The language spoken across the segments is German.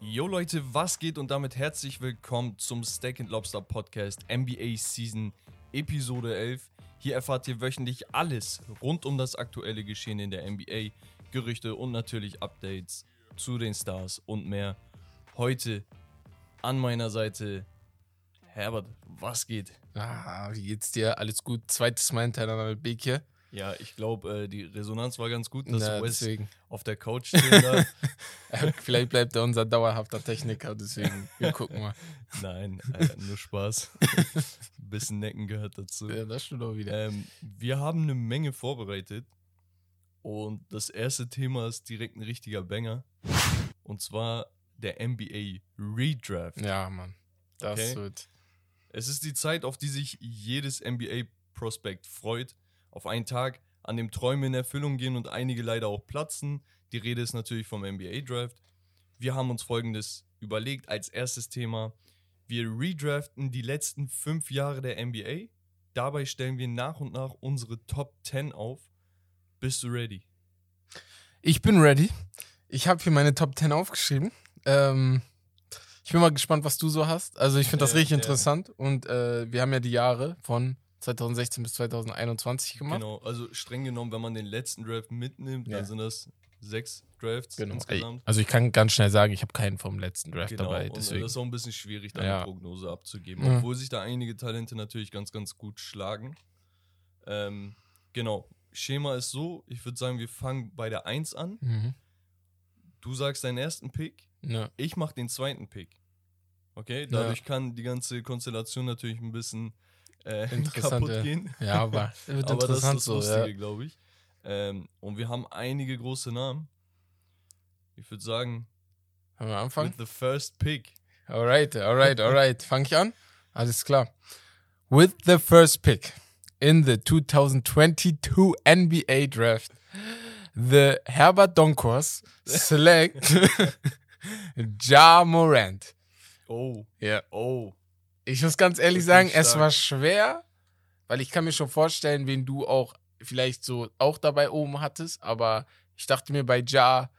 Yo Leute, was geht und damit herzlich willkommen zum Steak and Lobster Podcast NBA Season Episode 11. Hier erfahrt ihr wöchentlich alles rund um das aktuelle Geschehen in der NBA, Gerüchte und natürlich Updates zu den Stars und mehr. Heute an meiner Seite Herbert, was geht? Ah, wie geht's dir? Alles gut? Zweites Mal hintereinander mit Beek hier. Ja, ich glaube, äh, die Resonanz war ganz gut, dass Na, Wes deswegen. auf der Couch stehen darf. Vielleicht bleibt er unser dauerhafter Techniker, deswegen. Wir gucken mal. Nein, äh, nur Spaß. Ein bisschen Necken gehört dazu. Ja, das stimmt auch wieder. Ähm, wir haben eine Menge vorbereitet und das erste Thema ist direkt ein richtiger Banger und zwar der NBA Redraft. Ja, Mann. Das okay. wird. Es ist die Zeit, auf die sich jedes NBA-Prospekt freut. Auf einen Tag, an dem Träume in Erfüllung gehen und einige leider auch platzen. Die Rede ist natürlich vom NBA-Draft. Wir haben uns folgendes überlegt als erstes Thema. Wir redraften die letzten fünf Jahre der NBA. Dabei stellen wir nach und nach unsere Top 10 auf. Bist du ready? Ich bin ready. Ich habe hier meine Top 10 aufgeschrieben. Ähm, ich bin mal gespannt, was du so hast. Also, ich finde das Ja, richtig ja. interessant. Und äh, wir haben ja die Jahre von 2016 bis 2021 gemacht. Genau, also streng genommen, wenn man den letzten Draft mitnimmt, Ja. dann sind das sechs Drafts Genau. Insgesamt. also, ich kann ganz schnell sagen, ich habe keinen vom letzten Draft Genau, dabei. und Deswegen. das ist auch ein bisschen schwierig, da Ja. eine Prognose abzugeben, Ja. obwohl sich da einige Talente natürlich ganz, ganz gut schlagen. Ähm, genau, Schema ist so, ich würde sagen, wir fangen bei der 1 an. Mhm. Du sagst deinen ersten Pick, Ja. ich mache den zweiten Pick. Okay, dadurch kann die ganze Konstellation natürlich ein bisschen äh, Interessant, kaputt ja. gehen. ja, aber wird Aber das ist interessant das so. Lustige, Ja. glaube ich. Ähm, und wir haben einige große Namen. Ich würde sagen, Wollen wir anfangen? with the first pick. Alright, alright, alright. Fang ich an? Alles klar. With the first pick in the 2022 NBA Draft, the Herbert Donkors select Ja Morant. Oh, Ja. oh. Ich muss ganz ehrlich sagen, es war schwer, weil ich kann mir schon vorstellen, wen du auch vielleicht so auch dabei oben hattest, aber ich dachte mir bei Ja,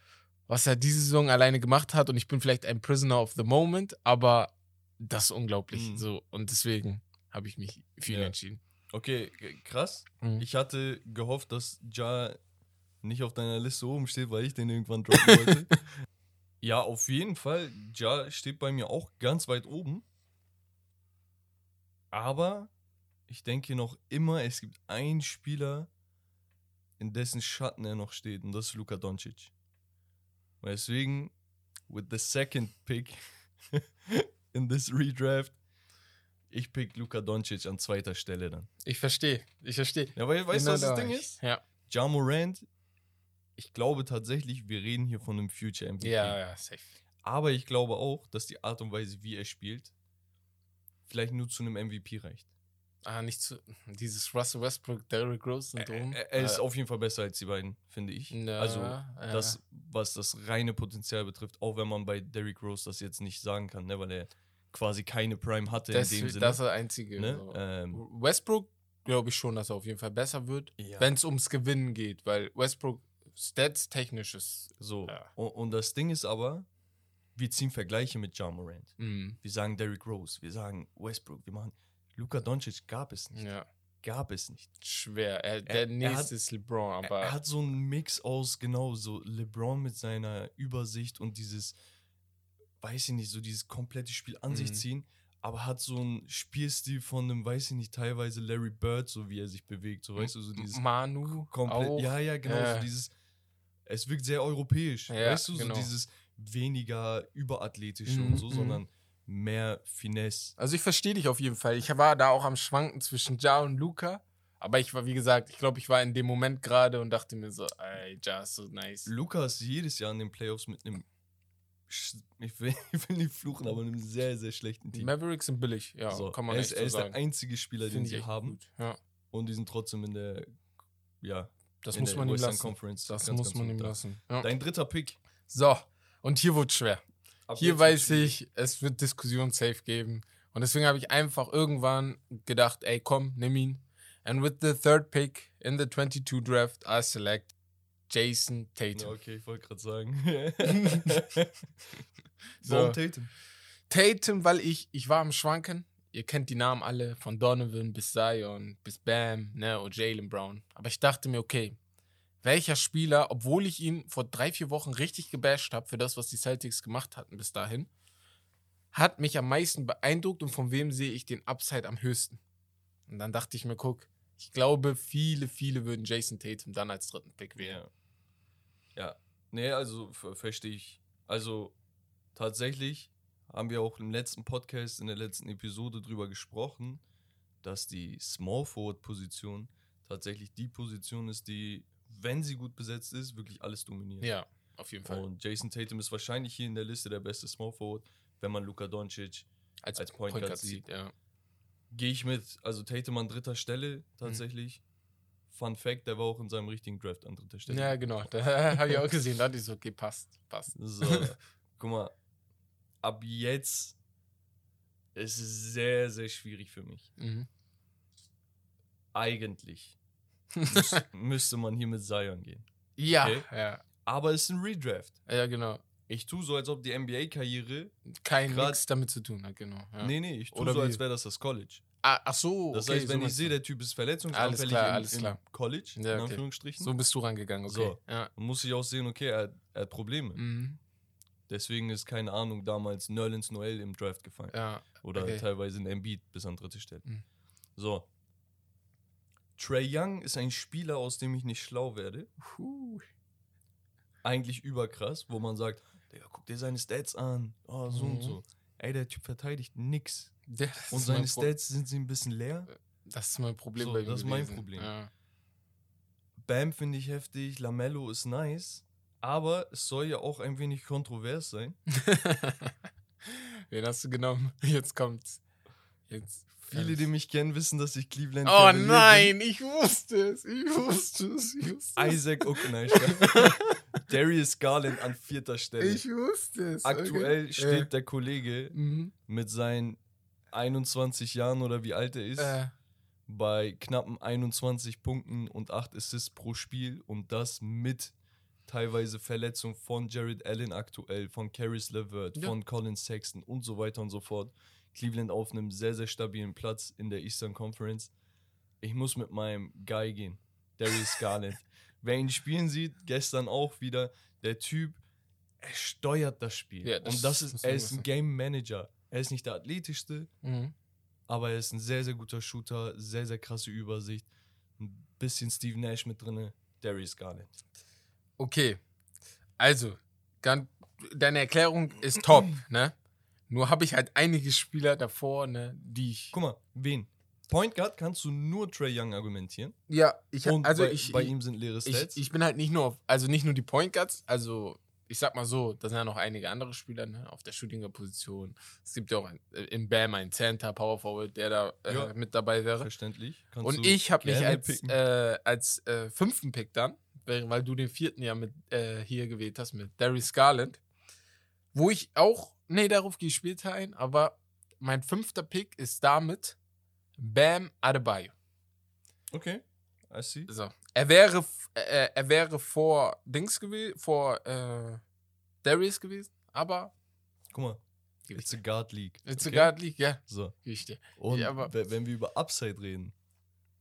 was er diese Saison alleine gemacht hat und ich bin vielleicht ein Prisoner of the Moment, aber das ist unglaublich Mhm. so und deswegen habe ich mich für ihn Ja. entschieden. Okay, krass. Mhm. Ich hatte gehofft, dass Ja nicht auf deiner Liste oben steht, weil ich den irgendwann droppen wollte. ja, auf jeden Fall. Ja steht bei mir auch ganz weit oben. Aber ich denke noch immer, es gibt einen Spieler, in dessen Schatten er noch steht, und das ist Luka Doncic. Und Deswegen, with the second pick in this redraft, ich pick Luka Doncic an zweiter Stelle dann. Ich verstehe, ich verstehe. Ja, weil, weißt du, was das da Ding ist? Ja. Ja Morant, ich glaube tatsächlich, wir reden hier von einem Future MVP. Ja, ja, safe. Aber ich glaube auch, dass die Art und Weise, wie er spielt, vielleicht nur zu einem MVP reicht. Ah, nicht zu dieses Russell Westbrook, Derrick Rose Syndrom. Er, er ist Äh, auf jeden Fall besser als die beiden, finde ich. also, ja. das, was das reine Potenzial betrifft, auch wenn man bei Derrick Rose das jetzt nicht sagen kann, ne, weil er quasi keine Prime hatte das, in dem Sinne. das ist der einzige. ne? so. ähm, Westbrook glaube ich schon, dass er auf jeden Fall besser wird, Ja. wenn es ums Gewinnen geht, weil Westbrook Stats technisch ist. so. Ja. Und, und das Ding ist aber, wir ziehen Vergleiche mit Ja Morant. mm, Wir sagen Derrick Rose, wir sagen Westbrook, wir machen. Luka Doncic gab es nicht. ja, Gab es nicht. schwer. Er, Er- der er nächste hat- ist LeBron, Er, aber er hat so einen Mix aus, genau, so LeBron mit seiner Übersicht und dieses, weiß ich nicht, so dieses komplette Spiel an sich Mhm. ziehen, aber hat so einen Spielstil von einem, weiß ich nicht, teilweise Larry Bird, so wie er sich bewegt, so weißt du, so dieses Manu komplett. auch. Ja, ja, genau, Ja. so dieses. Es wirkt sehr europäisch, Ja, weißt du, so genau. dieses weniger überathletische Mhm, und so, mhm. sondern mehr Finesse. Also ich verstehe dich auf jeden Fall. Ich war da auch am Schwanken zwischen Ja und Luca. Aber ich war, wie gesagt, ich glaube, ich war in dem Moment gerade und dachte mir so, ey, Ja ist so nice. Lukas jedes Jahr in den Playoffs mit einem, ich will, ich will nicht fluchen, aber einem sehr, sehr schlechten Die Team. Mavericks sind billig, ja, so, kann man er ist, so er ist der einzige Spieler, den Finde ich sie haben. Ja, Und die sind trotzdem in der, ja, das in muss der man ihm lassen. Conference. Das ganz, muss ganz man ihm lassen. Ja. Dein dritter Pick. So, und hier wird schwer. Ab Hier weiß ich, es wird Diskussion safe geben. Und deswegen habe ich einfach irgendwann gedacht, ey, komm, nimm ihn. And with the third pick in the 22 draft, I select Jason Ja, Tatum. okay, ich wollte gerade sagen. So. Warum Tatum? Tatum, weil ich, ich war am Schwanken. Ihr kennt die Namen alle, von Donovan bis Zion, bis Bam, ne, und Jalen Brown. Aber ich dachte mir, okay, welcher Spieler, obwohl ich ihn vor drei, vier Wochen richtig gebasht habe für das, was die Celtics gemacht hatten bis dahin, hat mich am meisten beeindruckt und von wem sehe ich den Upside am höchsten? Und dann dachte ich mir, guck, ich glaube, viele, viele würden Jason Tatum dann als dritten Pick wählen. Ja. Ja. Nee, also ver verstehe ich. Also tatsächlich haben wir auch im letzten Podcast, in der letzten Episode drüber gesprochen, dass die Small Forward Position tatsächlich die Position ist, die, wenn sie gut besetzt ist, wirklich alles dominiert. Ja, auf jeden Fall. Und Jason Tatum ist wahrscheinlich hier in der Liste der beste Small Forward, wenn man Luka Doncic als, als Point Guard sieht. ja. gehe ich mit. Also Tatum an dritter Stelle tatsächlich. Fun Fact, der war auch in seinem richtigen Draft an dritter Stelle. Ja, genau. Da habe ich auch gesehen. Da dachte ich so, okay, passt, passt. So, guck mal, ab jetzt ist es sehr, sehr schwierig für mich. Mhm. Eigentlich müsste man hier mit Zion gehen. Ja, Okay. ja, Aber es ist ein Redraft. ja, genau. Ich tue so, als ob die NBA-Karriere. Kein nichts damit zu tun hat, genau. Ja. Nee, nee, ich tue Oder so, wie? als wäre das das College. Ah, ach so, Das okay, heißt, so wenn ich meinst sehe, der Typ ist verletzungsanfällig Alles klar, im, alles im klar. College, Ja, in okay. Anführungsstrichen, So bist du rangegangen, okay. So. Ja. muss ich auch sehen, okay, er, er hat Probleme. Mhm. Deswegen ist, keine Ahnung, damals Nerlens Noel im Draft gefallen. ja. Oder Okay. teilweise ein Embiid bis an dritte Stelle. Mhm. So. Trey Young ist ein Spieler, aus dem ich nicht schlau werde. Puh. Eigentlich überkrass, wo man sagt, Digga, guck dir seine Stats an. Oh, so und Mhm. so. Ey, der Typ verteidigt nix. Ja, Und seine Stats sind sie ein bisschen leer. Das ist mein Problem So, bei ihm das ist mein. Problem. Ja. Bam finde ich heftig, Lamello ist nice. Aber es soll ja auch ein wenig kontrovers sein. Wen hast du genommen? Jetzt kommt's. Jetzt. Viele, die mich kennen, wissen, dass ich Cleveland Oh Cavalier nein, ich wusste es. Ich wusste es. Ich wusste bin. es. Isaac Okunai. Darius Garland an vierter Stelle. Ich wusste es. Aktuell okay. steht der Kollege Äh, mhm. mit seinen 21 Jahren oder wie alt er ist, äh, bei knappen 21 Punkten und 8 Assists pro Spiel und das mit teilweise Verletzung von Jared Allen aktuell, von Caris LeVert, Ja. von Colin Sexton und so weiter und so fort. Cleveland auf einem sehr, sehr stabilen Platz in der Eastern Conference. Ich muss mit meinem Guy gehen, Darius Garland. Wer ihn spielen sieht, gestern auch wieder, der Typ, er steuert das Spiel. Ja, das und das ist, er ist ein. Game Manager. Er ist nicht der athletischste, mhm. aber er ist ein sehr, sehr guter Shooter, sehr, sehr krasse Übersicht. Ein bisschen Steve Nash mit drin, Darius Garland. Okay. Also, deine Erklärung ist top, ne? Nur habe ich halt einige Spieler davor, ne, die ich. Guck mal, wen? Point Guard kannst du nur Trey Young argumentieren. Ja, ich Und also bei, ich, bei ihm sind leere Stats. ich, ich bin halt nicht nur auf, also nicht nur die Point Guards, also ich sag mal so, da sind ja noch einige andere Spieler ne, auf der Shootinger-Position. Es gibt ja auch ein, äh, im BAM einen Center, Power Forward, der da äh, Ja. mit dabei wäre. Verständlich. Kannst Und ich habe mich als, äh, als äh, fünften Pick dann, weil weil du den vierten ja mit äh, hier gewählt hast, mit Darius Garland, wo ich auch, nee, darauf gehe ich später ein, aber mein fünfter Pick ist damit Bam Adebayo. Okay, I see. So. Er wäre, f- äh, er wäre vor Dings gewesen, vor äh, Darius gewesen, aber Guck mal, it's a Guard League. It's okay? a Guard League, ja, So. richtig. Und Ja, aber- we- wenn wir über Upside reden,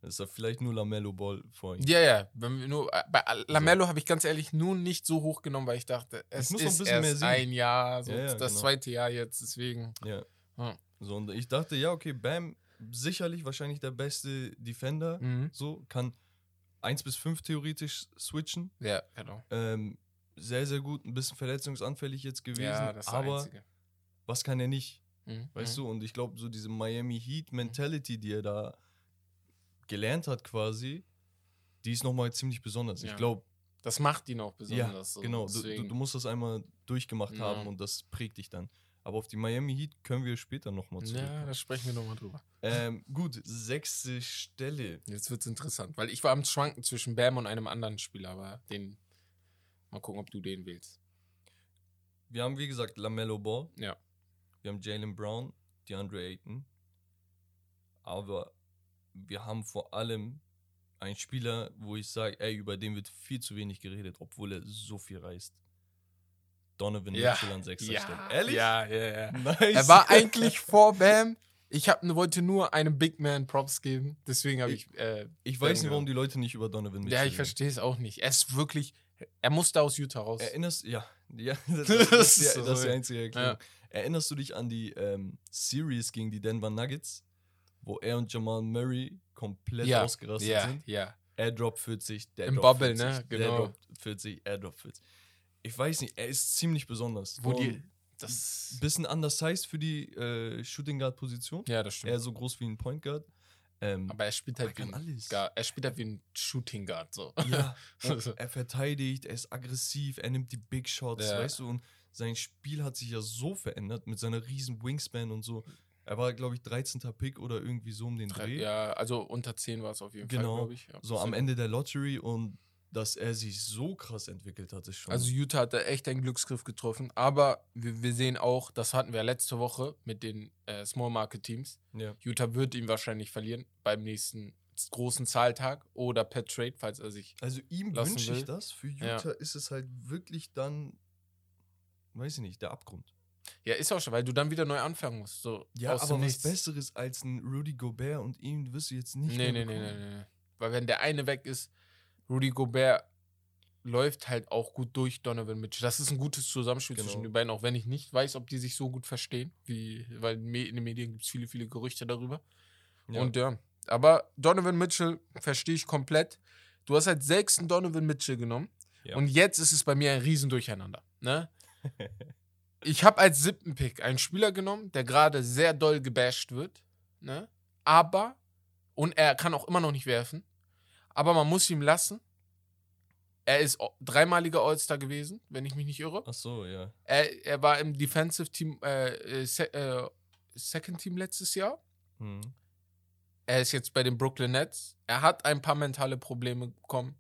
ist da vielleicht nur Lamello Ball vor ihm. Ja, ja. Wenn wir nur, äh, bei Lamello habe ich ganz ehrlich nur nicht so hoch genommen, weil ich dachte, es ein ist mehr erst ein Jahr, so Ja, ja, das genau. zweite Jahr jetzt, deswegen. Ja. Ja. So, und ich dachte, ja, okay, Bam, sicherlich wahrscheinlich der beste Defender. Mhm. So, kann 1 bis 5 theoretisch switchen. Ja, genau. Ähm, sehr, sehr gut, ein bisschen verletzungsanfällig jetzt gewesen. Ja, das ist der aber Einzige. was kann er nicht? Mhm. Weißt mhm. du? Und ich glaube, so diese Miami Heat Mentality, die er da gelernt hat quasi, die ist nochmal ziemlich besonders. Ja. Ich glaube, Das macht ihn auch ja, besonders. so, genau. Du, du, musst das einmal durchgemacht Ja. haben und das prägt dich dann. Aber auf die Miami Heat können wir später nochmal zurück. ja, da sprechen wir nochmal drüber. Ähm, gut, sechste Stelle. Jetzt wird es interessant, weil ich war am Schwanken zwischen Bam und einem anderen Spieler, aber den. Mal gucken, ob du den wählst. Wir haben, wie gesagt, LaMelo Ball. Ja. Wir haben Jalen Brown, DeAndre Ayton. Aber wir haben vor allem ein Spieler, wo ich sage, ey, über den wird viel zu wenig geredet, obwohl er so viel reißt. Donovan Ja, Mitchell an sechster Ja, Stelle. Ehrlich? Ja, ja, ja. Nice. Er war eigentlich vor Bam. Ich hab, wollte nur einem Big Man Props geben. Deswegen habe ich. Äh, ich weiß nicht, warum die Leute nicht über Donovan Mitchell Ja, ich verstehe es auch nicht. Er ist wirklich. Er musste aus Utah raus. Erinnerst ja, ja, das, Das das, ist die, das ist die einzige Erklärung. Erinnerst du dich an die ähm, Series gegen die Denver Nuggets, wo er und Jamal Murray komplett ja, ausgerastet ja, sind? ja. Droppt 40, der Im Bubble, 40, ne? Genau. droppt 40, er droppt 40. Ich weiß nicht, er ist ziemlich besonders. Wo die. Das. bisschen undersized für die äh, Shooting Guard Position. Ja, das stimmt. Er so groß wie ein Point Guard. Ähm, Aber er spielt halt wie ein, alles. Guard. Er spielt halt wie ein Shooting Guard. So. Ja, er verteidigt, er ist aggressiv, er nimmt die Big Shots, Ja. weißt du, und sein Spiel hat sich ja so verändert mit seiner riesen Wingspan und so. Er war, glaube ich, 13. Pick oder irgendwie so um den Dreh. ja, also unter 10 war es auf jeden Genau. Fall, glaube ich. Ja, So am Ende der Lottery und dass er sich so krass entwickelt hat, ist schon. Also Utah hat da echt einen Glücksgriff getroffen, aber wir, wir sehen auch, das hatten wir letzte Woche mit den äh, Small Market Teams. ja. Utah wird ihn wahrscheinlich verlieren beim nächsten großen Zahltag oder per Trade, falls er sich. also ihm wünsche ich das. Für Ja. Utah ist es halt wirklich dann, weiß ich nicht, der Abgrund. Ja, ist auch schon, weil du dann wieder neu anfangen musst. So Ja, aus aber was Nichts. Besseres als ein Rudy Gobert und ihn wirst du jetzt nicht Nee, mehr nee, nee, nee, nee, nee. Weil wenn der eine weg ist, Rudy Gobert läuft halt auch gut durch Donovan Mitchell. Das ist ein gutes Zusammenspiel Genau. zwischen den beiden, auch wenn ich nicht weiß, ob die sich so gut verstehen, wie, weil in den Medien gibt es viele, viele Gerüchte darüber. Ja. Und ja, aber Donovan Mitchell verstehe ich komplett. Du hast halt sechsten Donovan Mitchell genommen Ja. und jetzt ist es bei mir ein Riesendurcheinander. Ne? ich habe als siebten Pick einen Spieler genommen, der gerade sehr doll gebasht wird, ne? aber, und er kann auch immer noch nicht werfen, aber man muss ihm lassen. Er ist dreimaliger All-Star gewesen, wenn ich mich nicht irre. Ach so, ja. Er, er war im Defensive Team, äh, äh, Se äh, Second Team letztes Jahr. Hm. Er ist jetzt bei den Brooklyn Nets. Er hat ein paar mentale Probleme bekommen.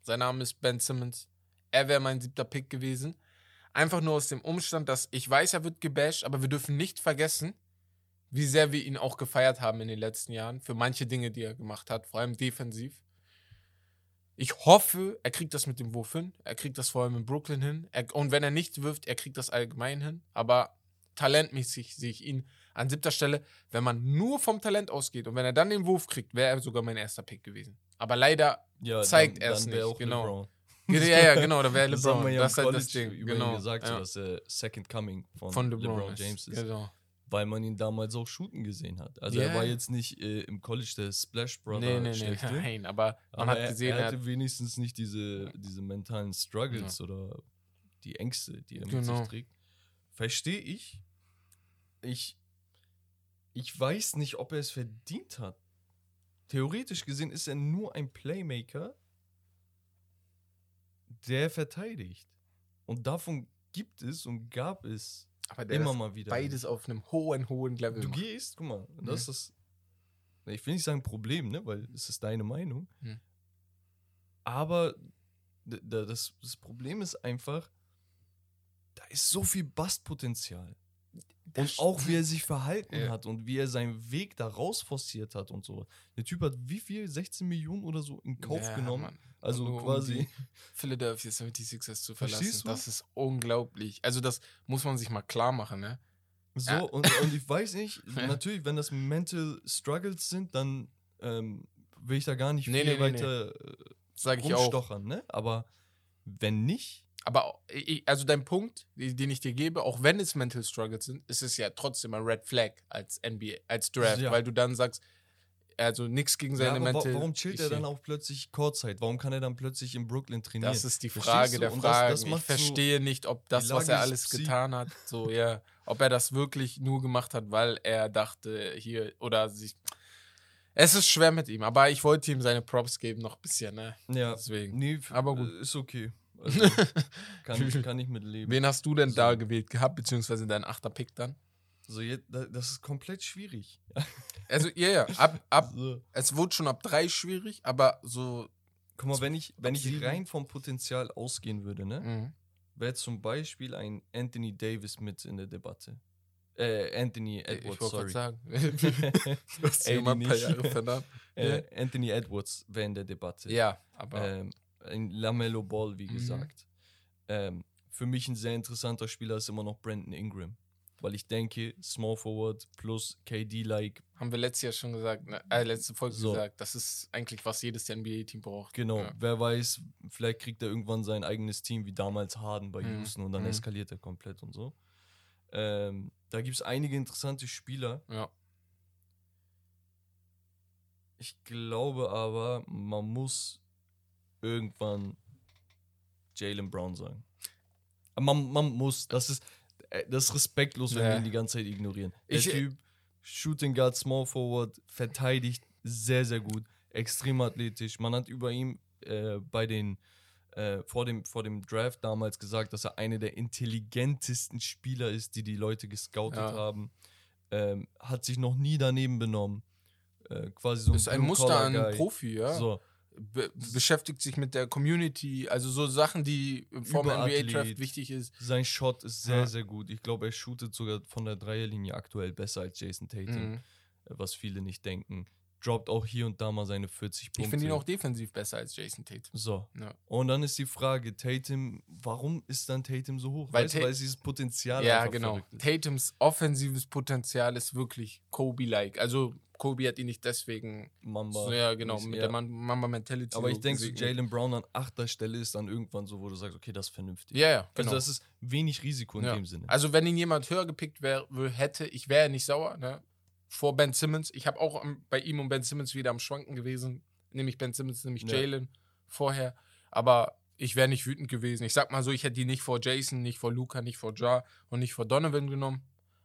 Sein Name ist Ben Simmons. Er wäre mein siebter Pick gewesen. Einfach nur aus dem Umstand, dass ich weiß, er wird gebasht, aber wir dürfen nicht vergessen, wie sehr wir ihn auch gefeiert haben in den letzten Jahren für manche Dinge, die er gemacht hat, vor allem defensiv. Ich hoffe, er kriegt das mit dem Wurf hin. Er kriegt das vor allem in Brooklyn hin. Er, und wenn er nicht wirft, er kriegt das allgemein hin. Aber talentmäßig sehe ich ihn an siebter Stelle. Wenn man nur vom Talent ausgeht und wenn er dann den Wurf kriegt, wäre er sogar mein erster Pick gewesen. Aber leider, Ja, Zeigt dann wär nicht, genau. Ja, ja, genau, da wäre Das LeBron. ja das im ist halt das Ding. über Genau. ihn gesagt, so, ja. dass er Second Coming von, Von LeBron, LeBron, ist. James ist. Genau. Weil man ihn damals auch shooten gesehen hat. Also Ja. er war jetzt nicht äh, im College der Splash Brother Nee, nee, nee, schlechthin, nein, aber man aber hat er, gesehen, er er hatte hat, wenigstens nicht diese, diese mentalen Struggles oder die Ängste, die er mit Genau. sich trägt. Verstehe ich. Ich. Ich weiß nicht, ob er es verdient hat. Theoretisch gesehen ist er nur ein Playmaker, der verteidigt. Und davon gibt es und gab es immer mal wieder. beides auf einem hohen, hohen Level Du macht. gehst, guck mal, das ist das. Ich will nicht sagen Problem, ne, weil es ist deine Meinung. Hm. Aber das, das Problem ist einfach, da ist so viel Bastpotenzial. Und auch wie er sich verhalten Ja. hat und wie er seinen Weg da raus forciert hat und so. Der Typ hat wie viel? 16 Millionen oder so in Kauf Ja, genommen. Mann. Also Nur um quasi. die Philadelphia 76ers zu verlassen. Verstehst du? Das ist unglaublich. Also das muss man sich mal klar machen, ne? So, Ja. und, und ich weiß nicht, natürlich, wenn das Mental Struggles sind, dann ähm, will ich da gar nicht Nee, viel nee, nee, nee. weiter Sage äh, ich auch. rumstochern, ne? Aber wenn nicht, Aber ich- also dein Punkt, den ich dir gebe, auch wenn es Mental Struggles sind, ist es ja trotzdem ein Red Flag als NBA, als Draft, Ja. weil du dann sagst, also nichts gegen seine ja, aber wa Mental. warum chillt er dann auch plötzlich Kurzzeit? Warum kann er dann plötzlich in Brooklyn trainieren? Das ist die Frage der das- das ich macht's so- verstehe nicht, ob das, was er alles getan hat, so ja, ob er das wirklich nur gemacht hat, weil er dachte, hier oder sich. Es ist schwer mit ihm, aber ich wollte ihm seine Props geben noch ein bisschen, ne? Ja, Deswegen. nee, Aber gut. äh, Ist okay. Also, kann, kann ich mit leben. Wen hast du denn So. da gewählt gehabt, beziehungsweise dein achter Pick dann? So, jetzt, das ist komplett schwierig. Also, ja, ja, ab, ab, So. es wurde schon ab drei schwierig, aber so. Guck mal, wenn ich, wenn ich rein vom Potenzial ausgehen würde, ne? Mhm. wäre zum Beispiel ein Anthony Davis mit in der Debatte. Äh, Anthony ich Edwards, wollte sorry. sagen. du hast Ey, ja mal ein paar. Jahre verdammt. Äh, Anthony Edwards wäre in der Debatte. Ja, aber Ähm, ein Lamello Ball, wie Mhm. gesagt. Ähm, für mich ein sehr interessanter Spieler ist immer noch Brandon Ingram. Weil ich denke, Small Forward plus KD-like, haben wir letztes Jahr schon gesagt, ne, äh, letzte Folge So. gesagt, das ist eigentlich, was jedes NBA-Team braucht. genau. Ja. Wer weiß, vielleicht kriegt er irgendwann sein eigenes Team, wie damals Harden bei Mhm. Houston und dann Mhm. eskaliert er komplett und so. Ähm, da gibt es einige interessante Spieler. Ja. Ich glaube aber, man muss irgendwann Jalen Brown sagen. Man, man muss, das ist, das ist respektlos, wenn Ja. wir ihn die ganze Zeit ignorieren. Der Ich- Typ, Shooting Guard, Small Forward, verteidigt sehr, sehr gut, extrem athletisch. Man hat über ihn äh, bei den, äh, vor, dem, vor dem Draft damals gesagt, dass er einer der intelligentesten Spieler ist, die die Leute gescoutet Ja. haben. Ähm, hat sich noch nie daneben benommen. Äh, quasi so ist ein Muster an. Profi, ja. So, Be beschäftigt sich mit der Community, also so Sachen, die vom. NBA-Draft wichtig ist. sein Shot ist sehr, Ja. sehr gut. Ich glaube, er shootet sogar von der Dreierlinie aktuell besser als Jason Tatum, Mhm. was viele nicht denken. Droppt auch hier und da mal seine 40 Punkte. Ich finde ihn auch defensiv besser als Jason Tatum. So. Ja. Und dann ist die Frage, Tatum, warum ist dann Tatum so hoch? Weil weißt weil es dieses Potenzial Ja, genau. Tatums offensives Potenzial ist wirklich Kobe-like. Also Kobe hat ihn nicht deswegen, Mamba. so, ja genau, mit ja. der Mamba-Mentality. Aber ich denke, so. Jalen Brown an achter Stelle ist dann irgendwann so, wo du sagst, okay, das ist vernünftig. Ja, ja, genau. Also das ist wenig Risiko in Ja. dem Sinne. Also wenn ihn jemand höher gepickt wär, wär- hätte, ich wäre nicht sauer, ne? Vor Ben Simmons. Ich habe auch bei ihm und Ben Simmons wieder am Schwanken gewesen. Nämlich Ben Simmons, nämlich Ja. Jalen vorher. Aber ich wäre nicht wütend gewesen. Ich sag mal so, ich hätte die nicht vor Jason, nicht vor Luca, nicht vor Ja und nicht vor Donovan genommen.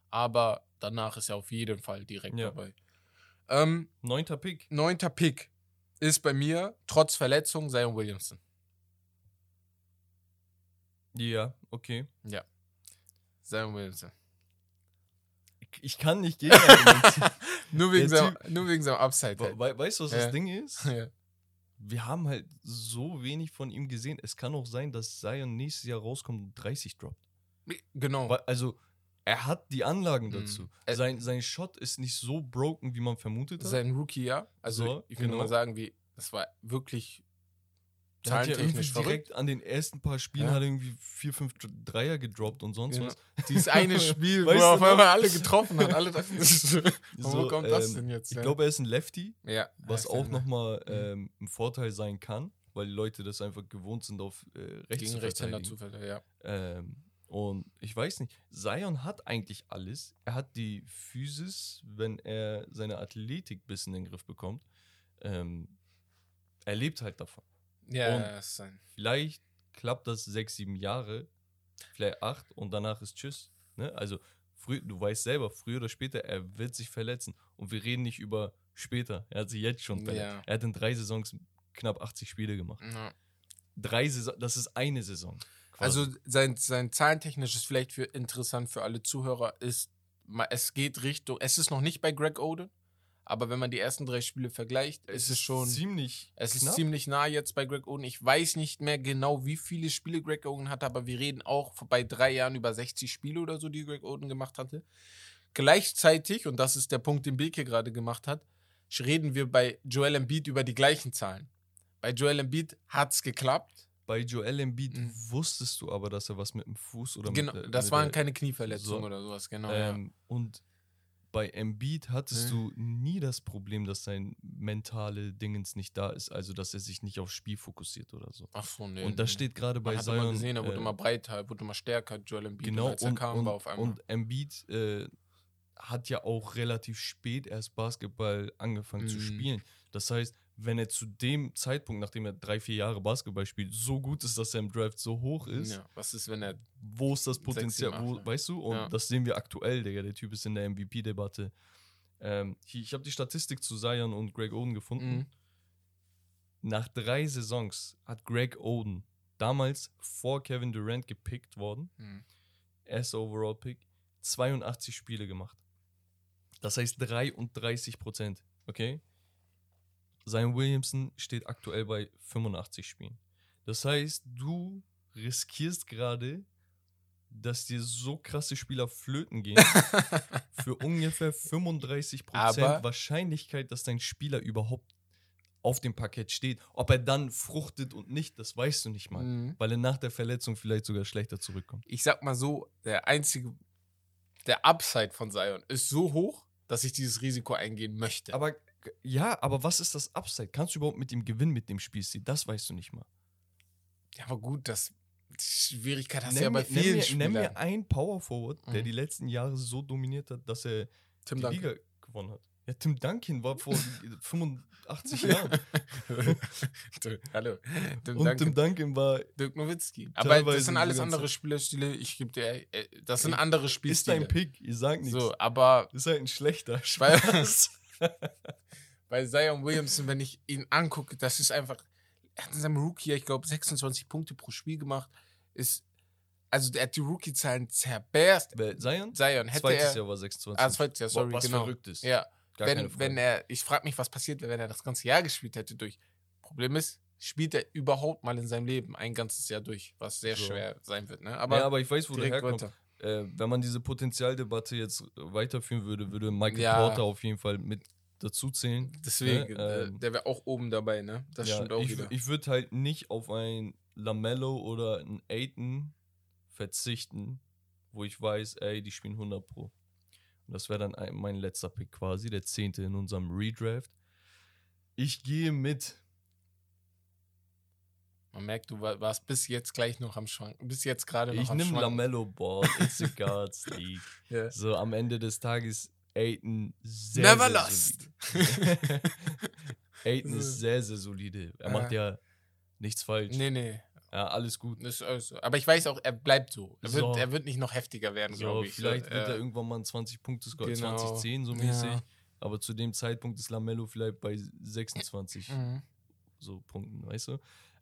Aber danach ist er auf jeden Fall direkt Ja. dabei. Ähm, Neunter Pick. neunter Pick ist bei mir, trotz Verletzung, Zion Williamson. Ja, okay. Zion Williamson. Ich kann nicht gegen argumentieren. Nur wegen, seinem, nur wegen seinem Upside. Halt. we- weißt du, was Ja. das Ding ist? Ja. Wir haben halt so wenig von ihm gesehen. Es kann auch sein, dass Zion nächstes Jahr rauskommt und 30 droppt. Genau. Also, er hat die Anlagen Mhm. dazu. Äh, Sein, sein Shot ist nicht so broken, wie man vermutet hat. sein Rookie-Jahr. Also So, ich würde genau. mal sagen, wie, das war wirklich Ja zahlentechnisch verrückt. direkt an den ersten paar Spielen Ja. hat er irgendwie vier, fünf Dreier gedroppt und sonst Genau. was. Dieses eine Spiel, Weißt wo er auf einmal alle getroffen hat. Alle dachten, wo So, kommt das ähm, denn jetzt? Ich ja? glaube, er ist ein Lefty, ja, was ja, auch nochmal Mhm. ähm, ein Vorteil sein kann, weil die Leute das einfach gewohnt sind, auf äh, rechts gegen zu Rechtshänder zu verteidigen. Ja. Ähm, und ich weiß nicht, Zion hat eigentlich alles. Er hat die Physis, wenn er seine Athletik bis in den Griff bekommt. Ähm, er lebt halt davon. Ja, Und- das ist ein, Vielleicht klappt das sechs, sieben Jahre, vielleicht acht und danach ist Tschüss. Ne? Also, früh, du weißt selber, früher oder später, er wird sich verletzen. Und wir reden nicht über später. Er hat sich jetzt schon verletzt. Ja. Er hat in drei Saisons knapp 80 Spiele gemacht. ja. Drei Saison, das ist eine Saison. quasi. Also sein, sein zahlentechnisch ist vielleicht für interessant für alle Zuhörer, ist, es geht Richtung, es ist noch nicht bei Greg Oden, aber wenn man die ersten drei Spiele vergleicht, ist es schon, ziemlich. es ist knapp. ziemlich nah jetzt bei Greg Oden. Ich weiß nicht mehr genau, wie viele Spiele Greg Oden hatte, aber wir reden auch bei drei Jahren über 60 Spiele oder so, die Greg Oden gemacht hatte. Gleichzeitig, und das ist der Punkt, den Beke gerade gemacht hat, reden wir bei Joel Embiid über die gleichen Zahlen. Bei Joel Embiid hat es geklappt. Bei Joel Embiid Mhm. wusstest du aber, dass er was mit dem Fuß oder Genau, mit der, das waren keine Knieverletzungen so. oder sowas, genau. ähm, Und bei Embiid hattest Mhm. du nie das Problem, dass sein mentale Dingens nicht da ist, also dass er sich nicht aufs Spiel fokussiert oder so. Ach so, nee. und das nee. steht gerade bei Man hat Zion. immer gesehen, er wurde äh, immer breiter, er wurde immer stärker, Joel Embiid, genau, und als er und, kam, und, war auf einmal. und Embiid äh, hat ja auch relativ spät erst Basketball angefangen zu Mhm. spielen. Das heißt, wenn er zu dem Zeitpunkt, nachdem er drei, vier Jahre Basketball spielt, so gut ist, dass er im Draft so hoch ist, ja, was ist, wenn er wo ist das Potenzial, wo, weißt du? Und Ja. das sehen wir aktuell, Digga. Der Typ ist in der MVP-Debatte. Ähm, ich habe die Statistik zu Zion und Greg Oden gefunden. Mhm. Nach drei Saisons hat Greg Oden damals vor Kevin Durant gepickt worden, Mhm. erster Overall-Pick, 82 Spiele gemacht. Das heißt 33 Prozent, okay? Zion Williamson steht aktuell bei 85 Spielen. Das heißt, du riskierst gerade dass dir so krasse Spieler flöten gehen, für ungefähr 35% Aber- Wahrscheinlichkeit, dass dein Spieler überhaupt auf dem Parkett steht. Ob er dann fruchtet und nicht, das weißt du nicht mal. Mhm. Weil er nach der Verletzung vielleicht sogar schlechter zurückkommt. Ich sag mal so, der einzige, der Upside von Zion ist so hoch, dass ich dieses Risiko eingehen möchte. Aber ja, aber was ist das Upside? Kannst du überhaupt mit ihm gewinnen mit dem Spielstil? Das weißt du nicht mal. ja, aber gut, das die Schwierigkeit hast du ja bei mir, nenn, vielen mir, Spielern. nenn mir einen Power Forward, der Mhm. die letzten Jahre so dominiert hat, dass er Tim die Duncan. Liga gewonnen hat. Ja, Tim Duncan war vor 85 Jahren. Hallo. Tim Und Duncan. Tim Duncan war. Dirk Nowitzki. Aber das sind alles andere Spielerstile. Ich gebe dir, äh, das sind andere Ist Spielstile. dein Pick, ich sag nichts. So, aber Ist halt ein schlechter Spaß. bei Zion Williamson, wenn ich ihn angucke, das ist einfach, er hat in seinem Rookie, ich glaube, 26 Punkte pro Spiel gemacht. Ist, also der hat die Rookie-Zahlen zerberst. Zion? Zion, hätte Zweites er. Jahr war 26. Ah, zweites Jahr, sorry, Was genau. verrückt ist. Ja, Gar wenn, wenn er, ich frage mich, was passiert wäre, wenn er das ganze Jahr gespielt hätte durch. Problem ist, spielt er überhaupt mal in seinem Leben ein ganzes Jahr durch, was sehr So. schwer sein wird. Ne? aber, ja, aber ich weiß, wo herkommst. weiter. Äh, wenn man diese Potenzialdebatte jetzt weiterführen würde, würde Michael Ja. Porter auf jeden Fall mit dazu zählen. Deswegen, Ne, äh, ähm, der wäre auch oben dabei, ne? Das Ja, stimmt auch ich, wieder. Ich würde halt nicht auf ein Lamello oder ein Aiton verzichten, wo ich weiß, ey, die spielen 100 Pro. Und das wäre dann ein, mein letzter Pick quasi, der zehnte in unserem Redraft. Ich gehe mit. Man merkt, du war- warst bis jetzt gleich noch am Schwanken. Bis jetzt gerade noch Ich am nehme Schwanken. Lamello Ball. It's a Guards League. Ja. So am Ende des Tages Aiton sehr, Never sehr lost. solide. Aiton ist sehr, sehr solide. Er macht ja nichts falsch. Nee, nee. Ja, alles gut. Also, aber ich weiß auch, er bleibt so. Er, So. Wird, er wird nicht noch heftiger werden, So, glaube ich. vielleicht wird äh, er irgendwann mal ein 20-Punkte-Score, Genau. 2010 so Ja. mäßig. Aber zu dem Zeitpunkt ist Lamello vielleicht bei 26 Mhm. so Punkten, weißt du?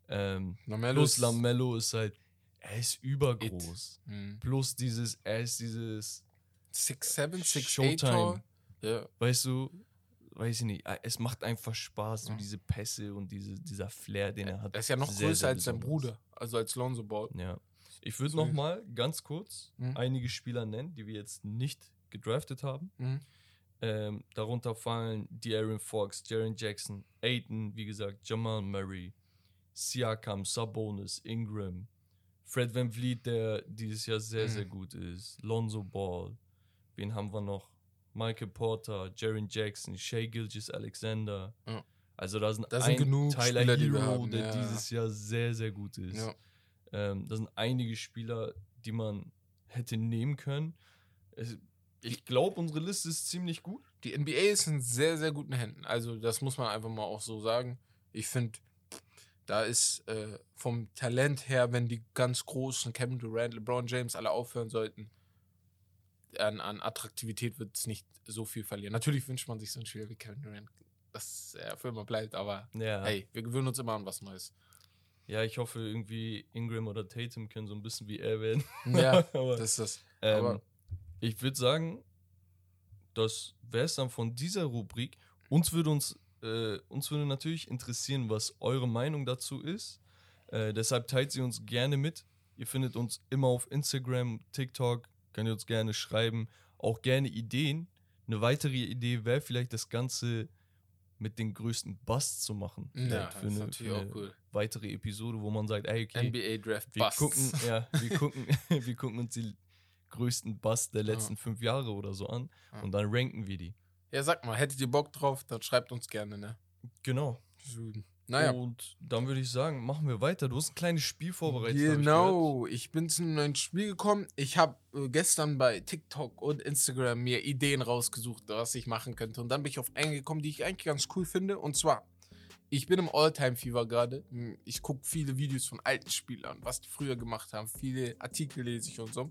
Ähm, Lamello plus Lamello ist halt, er ist übergroß. Mhm. Plus dieses, er ist dieses, 6'7, 6'8 Showtime. Tor. Ja. weißt du, weiß ich nicht, es macht einfach Spaß, so diese Pässe und diese, dieser Flair, den er hat. Er ist ja noch Sehr, größer sehr als sein. Bruder. Also als Lonzo Ball. Ja. Ich würde Deswegen. noch mal ganz kurz Mhm. einige Spieler nennen, die wir jetzt nicht gedraftet haben. Mhm. Ähm, darunter fallen De'Aaron Fox, Jaren Jackson, Aiton, wie gesagt, Jamal Murray, Siakam, Sabonis, Ingram, Fred Van Vliet, der dieses Jahr sehr, Mhm. sehr gut ist, Lonzo Ball, wen haben wir noch? Michael Porter, Jaren Jackson, Shea Gilgis Alexander. Ja. Also da sind, Da sind ein genug Tyler Spieler, die Hero, haben, der ja. dieses Jahr sehr, sehr gut ist. Ja. Ähm, da sind einige Spieler, die man hätte nehmen können. Es, ich glaube, unsere Liste ist ziemlich gut. Die NBA ist in sehr, sehr guten Händen. Also, das muss man einfach mal auch so sagen. Ich finde, da ist äh, vom Talent her, wenn die ganz großen Kevin Durant, LeBron James alle aufhören sollten, an, an Attraktivität wird es nicht so viel verlieren. Natürlich wünscht man sich so ein Spieler wie Kevin Durant, dass er für immer bleibt, aber Ja. hey, wir gewöhnen uns immer an was Neues. ja, ich hoffe, irgendwie Ingram oder Tatum können so ein bisschen wie er werden. Ja, Aber, das ist das. ähm, aber- ich würde sagen, das wäre es dann von dieser Rubrik. Uns würde uns, äh, uns würde natürlich interessieren, was eure Meinung dazu ist. Äh, deshalb teilt sie uns gerne mit. Ihr findet uns immer auf Instagram, TikTok, könnt ihr uns gerne schreiben. Auch gerne Ideen. Eine weitere Idee wäre vielleicht das Ganze mit den größten Busts zu machen. Ja, Vielleicht das ist natürlich auch cool. weitere Episode, wo man sagt, ey, okay, NBA Draft wir Busts. gucken, ja, wir gucken, wir gucken uns die größten Busts der letzten fünf Jahre oder so an Ja. und dann ranken wir die. Ja, sag mal, hättet ihr Bock drauf, dann schreibt uns gerne, ne? Genau. Naja. Und dann würde ich sagen, machen wir weiter. Du hast ein kleines Spiel vorbereitet. hab ich. Genau, ich, bin zu einem neuen Spiel gekommen. Ich habe äh, gestern bei TikTok und Instagram mir Ideen rausgesucht, was ich machen könnte. Und dann bin ich auf eine gekommen, die ich eigentlich ganz cool finde. Und zwar, ich bin im All-Time-Fever gerade. Hm, Ich gucke viele Videos von alten Spielern, was die früher gemacht haben. Viele Artikel lese ich und so.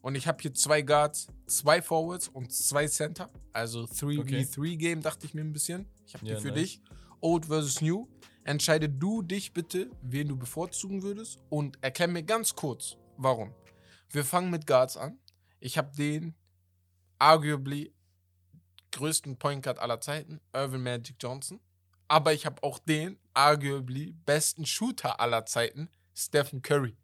Und ich habe hier zwei Guards, zwei Forwards und zwei Center. Also 3v3-Game, dachte ich mir ein bisschen. Ich habe Ja, die für nice. dich. Old versus New. Entscheide du dich bitte, wen du bevorzugen würdest und erklär mir ganz kurz, warum. Wir fangen mit Guards an. Ich habe den arguably größten Point Guard aller Zeiten, Irvin Magic Johnson. Aber ich habe auch den arguably besten Shooter aller Zeiten, Stephen Curry.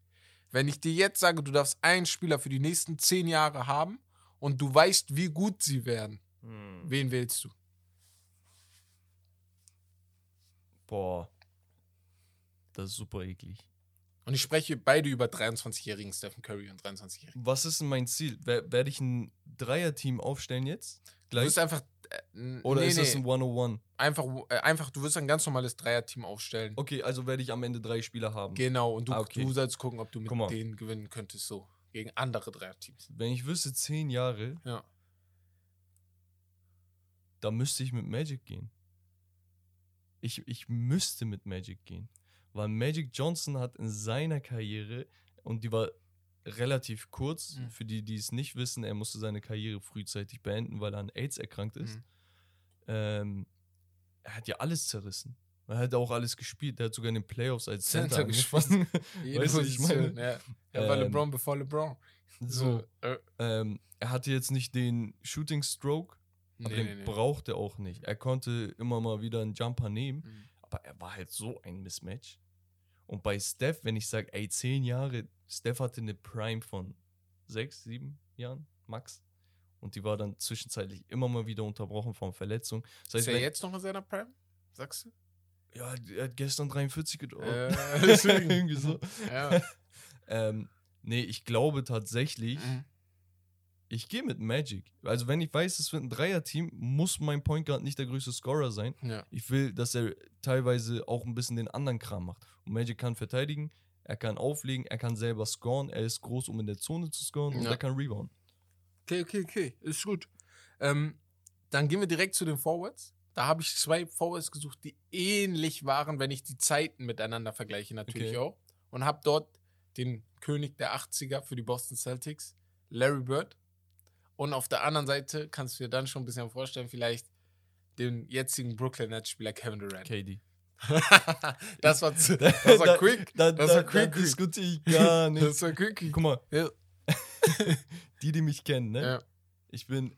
Wenn ich dir jetzt sage, du darfst einen Spieler für die nächsten zehn Jahre haben und du weißt, wie gut sie werden, Hm. wen wählst du? Boah. Das ist super eklig. Und ich spreche beide über 23-jährigen Stephen Curry und 23-jährigen. Was ist denn mein Ziel? Wer- Werde ich ein Dreier-Team aufstellen jetzt? Du Gleich? wirst einfach. Äh, Oder nee, ist das nee, ein 101? einfach, äh, einfach, du wirst ein ganz normales Dreier-Team aufstellen. Okay, also werde ich am Ende drei Spieler haben. Genau, und du, Ah, okay. du sollst gucken, ob du mit denen gewinnen könntest, so. Gegen andere Dreier-Teams. Wenn ich wüsste, zehn Jahre, Ja. da müsste ich mit Magic gehen. Ich, ich müsste mit Magic gehen. Weil Magic Johnson hat in seiner Karriere, und die war relativ kurz, Mhm. für die, die es nicht wissen, er musste seine Karriere frühzeitig beenden, weil er an AIDS erkrankt ist. Mhm. Ähm, er hat ja alles zerrissen. Er hat auch alles gespielt. Er hat sogar in den Playoffs als Center Center. Jede Weißt du, ich meine? Ja. Er war Ähm, LeBron bevor LeBron. so, äh, ähm, er hatte jetzt nicht den Shooting Stroke, aber nee, den nee, nee. braucht er auch nicht. Er konnte immer mal wieder einen Jumper nehmen, Mhm. aber er war halt so ein Mismatch. Und bei Steph, wenn ich sage, ey, zehn Jahre, Steph hatte eine Prime von sechs, sieben Jahren, max. Und die war dann zwischenzeitlich immer mal wieder unterbrochen von Verletzung. Das Ist heißt, er wenn, jetzt noch in seiner Prime? Sagst du? ja, er hat gestern 43 gedauert. Äh, deswegen. Irgendwie so. Ja. Ähm, nee, ich glaube tatsächlich, Mhm. Ich gehe mit Magic. Also wenn ich weiß, es wird ein Dreier-Team, muss mein Point Guard nicht der größte Scorer sein. ja. Ich will, dass er teilweise auch ein bisschen den anderen Kram macht. Und Magic kann verteidigen, er kann auflegen, er kann selber scoren, er ist groß, um in der Zone zu scoren und Ja. er kann rebound. Okay, okay, okay. Ist gut. Ähm, dann gehen wir direkt zu den Forwards. Da habe ich zwei Forwards gesucht, die ähnlich waren, wenn ich die Zeiten miteinander vergleiche, natürlich Okay. auch. Und habe dort den König der 80er für die Boston Celtics, Larry Bird. Und auf der anderen Seite kannst du dir dann schon ein bisschen vorstellen, vielleicht den jetzigen Brooklyn Nets Spieler Kevin Durant. KD. das war, zu, das war quick. Da, Das da, war da quick, quick. diskutiere ich gar nicht. Das war quick. Guck mal, Ja. die, die mich kennen, ne? Ja. Ich bin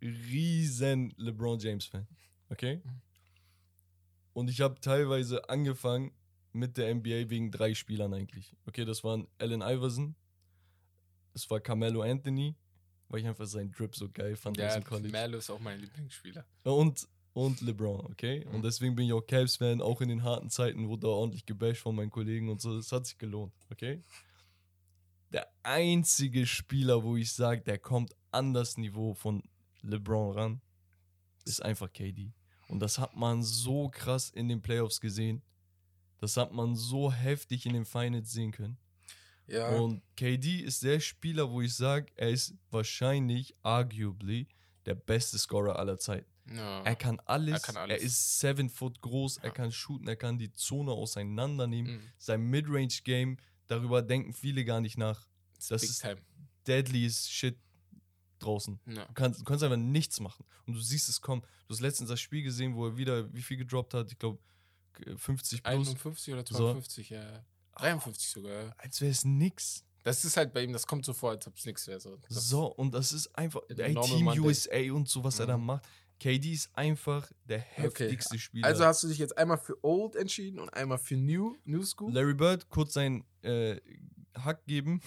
riesen LeBron James Fan. Okay? Und ich habe teilweise angefangen mit der NBA wegen drei Spielern eigentlich. Okay, das waren Allen Iverson, es war Carmelo Anthony, weil ich einfach seinen Drip so geil fand aus Ja, dem College. Melo ist auch mein Lieblingsspieler. Und, und LeBron, okay? Mhm. Und deswegen bin ich auch Cavs-Fan, auch in den harten Zeiten wurde er ordentlich gebasht von meinen Kollegen und so. Das hat sich gelohnt, okay? Der einzige Spieler, wo ich sage, der kommt an das Niveau von LeBron ran, ist einfach KD. Und das hat man so krass in den Playoffs gesehen. Das hat man so heftig in den Finals sehen können. Ja. Und KD ist der Spieler, wo ich sage, er ist wahrscheinlich, arguably, der beste Scorer aller Zeiten. ja. Er kann alles. Er kann alles. Er ist seven foot groß. Er Ja. kann shooten. Er kann die Zone auseinandernehmen. Mhm. Sein Midrange-Game, darüber denken viele gar nicht nach. Das Big ist- time. Deadliest Shit draußen. Ja. Du kannst, du kannst einfach nichts machen. Und du siehst es kommen. Du hast letztens das Spiel gesehen, wo er wieder wie viel gedroppt hat. Ich glaube 50 plus. 51 oder So. 52, ja. 53 sogar. Als wäre es nix. Das ist halt bei ihm, das kommt so vor, als ob es nichts wäre. So. Das- So, und das ist einfach. In Ey, Team Monday. USA und so, was er da Mhm. macht. KD ist einfach der Okay. heftigste Spieler. Also hast du dich jetzt einmal für Old entschieden und einmal für New, New School? Larry Bird, kurz seinen äh, Hack geben.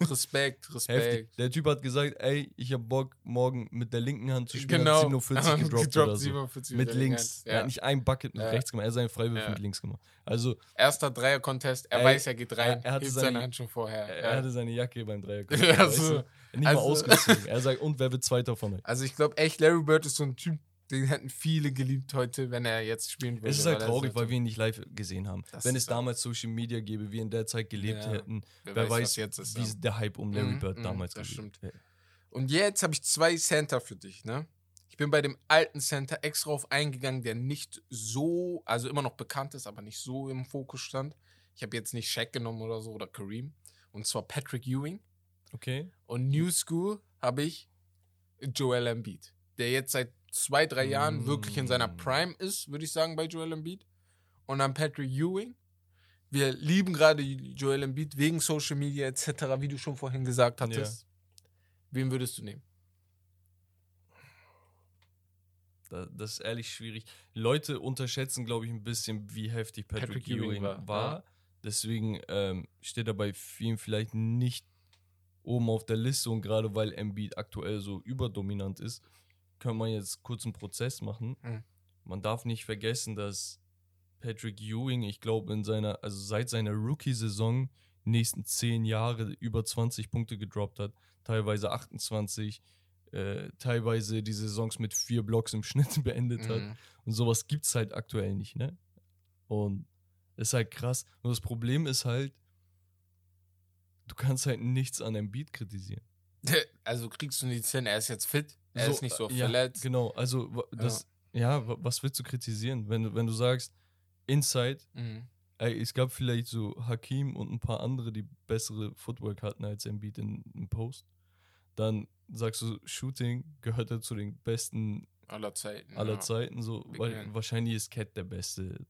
Respekt, Heftig. Respekt. Der Typ hat gesagt, ey, ich hab Bock, morgen mit der linken Hand zu spielen. Genau. Hat 47 gedroppt oder so. 47 Mit links. Hand. Er Ja. hat nicht ein Bucket mit Ja. rechts gemacht, er hat seinen Freiwurf Ja. mit links gemacht. Also, Erster Dreier-Contest, er Ey, weiß, er geht rein, er- hatte hebt seine- seine Hand schon vorher. er, ja. hatte seine Jacke beim Dreier. Ja, weißt du? Nicht Also- mal ausgezogen. Er sagt, und wer wird Zweiter von euch? Also ich glaube echt, Larry Bird ist so ein Typ, den hätten viele geliebt heute, wenn er jetzt spielen würde. Es ist halt weil traurig, weil wir ihn nicht live gesehen haben. Das Wenn es damals Social Media gäbe, wir in der Zeit gelebt Ja. hätten, Wer wer, weiß, weiß, ist, wie ja. der Hype um Larry Mhm, Bird mhm, damals das gewesen stimmt. Und jetzt habe ich zwei Center für dich, ne? Ich bin bei dem alten Center extra auf eingegangen, der nicht so, also immer noch bekannt ist, aber nicht so im Fokus stand. Ich habe jetzt nicht Shaq genommen oder so oder Kareem. Und zwar Patrick Ewing. Okay. Und New School habe ich Joel Embiid, der jetzt seit zwei, drei Jahren wirklich in seiner Mm. Prime ist, würde ich sagen, bei Joel Embiid. Und dann Patrick Ewing. Wir lieben gerade Joel Embiid wegen Social Media etc., wie du schon vorhin gesagt hattest. Wen würdest du nehmen? Da, das ist ehrlich schwierig. Leute unterschätzen, glaube ich, ein bisschen, wie heftig Patrick, Patrick Ewing, Ewing war. war, ja. Deswegen ähm, steht er bei vielen vielleicht nicht oben auf der Liste und gerade weil Embiid aktuell so überdominant ist, können wir jetzt kurz einen Prozess machen. Mhm. Man darf nicht vergessen, dass Patrick Ewing, ich glaube, in seiner, also seit seiner Rookie-Saison die nächsten zehn Jahre über 20 Punkte gedroppt hat, teilweise 28, äh, teilweise die Saisons mit vier Blocks im Schnitt beendet hat. Mhm. Und sowas gibt es halt aktuell nicht, ne? Und ist halt krass. Und das Problem ist halt, du kannst halt nichts an Embiid kritisieren. Also kriegst du nicht hin, er ist jetzt fit, er So, ist nicht so äh, ja, verletzt. Genau, also das, ja, wa- was willst du kritisieren? Wenn, du- wenn du sagst, Inside, Mhm. ey, es gab vielleicht so Hakim und ein paar andere, die bessere Footwork hatten als Embiid in, im Post, dann sagst du, Shooting gehört er zu den besten Aller Zeiten. aller ja. Zeiten. So, weil wahrscheinlich ist Cat der beste.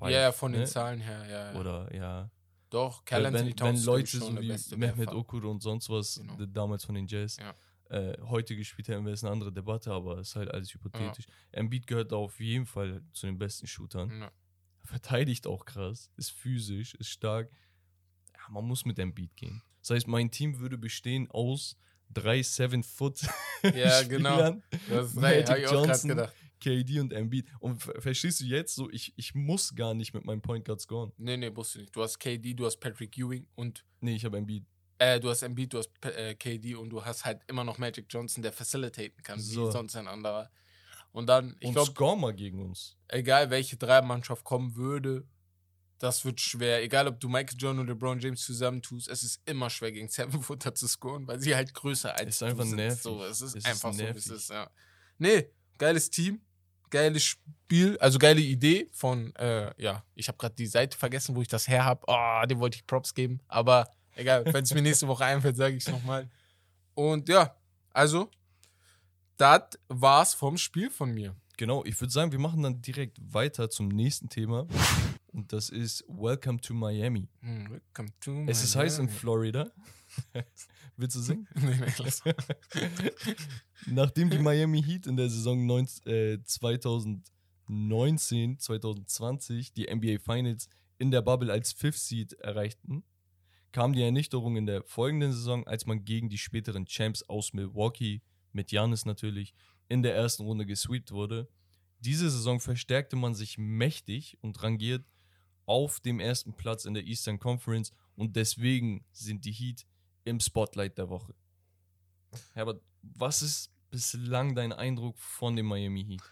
Ja, ja, von den ne? Zahlen her, ja. ja. Oder ja. Doch, Cal Anthony wenn, Towns wenn Leute so wie Mehmet Werfer. Okur und sonst was, Genau. damals von den Jazz, Ja. Äh, heute gespielt hätten, wäre es eine andere Debatte, aber ist halt alles hypothetisch. Embiid gehört da auf jeden Fall zu den besten Shootern. Ja. Verteidigt auch krass, ist physisch, ist stark. Ja, man muss mit Embiid gehen. Das heißt, mein Team würde bestehen aus drei Seven-Foot Ja, genau. Das ist Magic Johnson. gedacht. KD und Embiid. Und ver- verstehst du jetzt so, ich, ich muss gar nicht mit meinem Point Guard scoren. Nee, nee, musst du nicht. Du hast KD, du hast Patrick Ewing und Nee, ich habe Embiid. Äh, du hast Embiid, du hast äh, KD und du hast halt immer noch Magic Johnson, der facilitaten kann, So. wie sonst ein anderer. Und dann, ich und glaube, score mal gegen uns. egal welche Dreimannschaft kommen würde, das wird schwer. Egal, ob du Michael Jordan und LeBron James zusammentust, es ist immer schwer gegen Seven Footer zu scoren, weil sie halt größer als Ist einfach du sind. nervig. So, es ist Es ist einfach so, wie es ist, ja. Nee, geiles Team, geiles Spiel, also geile Idee von, äh, ja, ich habe gerade die Seite vergessen, wo ich das her habe. Oh, dem wollte ich Props geben, aber egal, wenn es mir nächste Woche einfällt, sage ich es nochmal. Und ja, also, das war's vom Spiel von mir. Genau, ich würde sagen, wir machen dann direkt weiter zum nächsten Thema. Und das ist Welcome to Miami. Hm, Welcome to Es ist heiß in Miami. Florida. Willst du singen? nee, nee, lass. Nachdem die Miami Heat in der Saison 19, äh, 2019, 2020 die NBA Finals in der Bubble als Fifth Seed erreichten, kam die Ernüchterung in der folgenden Saison, als man gegen die späteren Champs aus Milwaukee, mit Janis natürlich, in der ersten Runde gesweept wurde. Diese Saison verstärkte man sich mächtig und rangiert auf dem ersten Platz in der Eastern Conference und deswegen sind die Heat im Spotlight der Woche. Herbert, was ist bislang dein Eindruck von dem Miami Heat?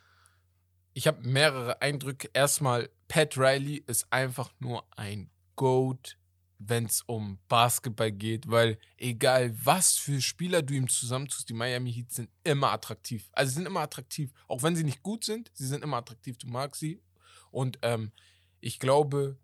Ich habe mehrere Eindrücke. Erstmal, Pat Riley ist einfach nur ein Goat, wenn es um Basketball geht, weil egal was für Spieler du ihm zusammentust, die Miami Heat sind immer attraktiv. Also sie sind immer attraktiv. Auch wenn sie nicht gut sind, sie sind immer attraktiv. Du magst sie. Und ähm, ich glaube,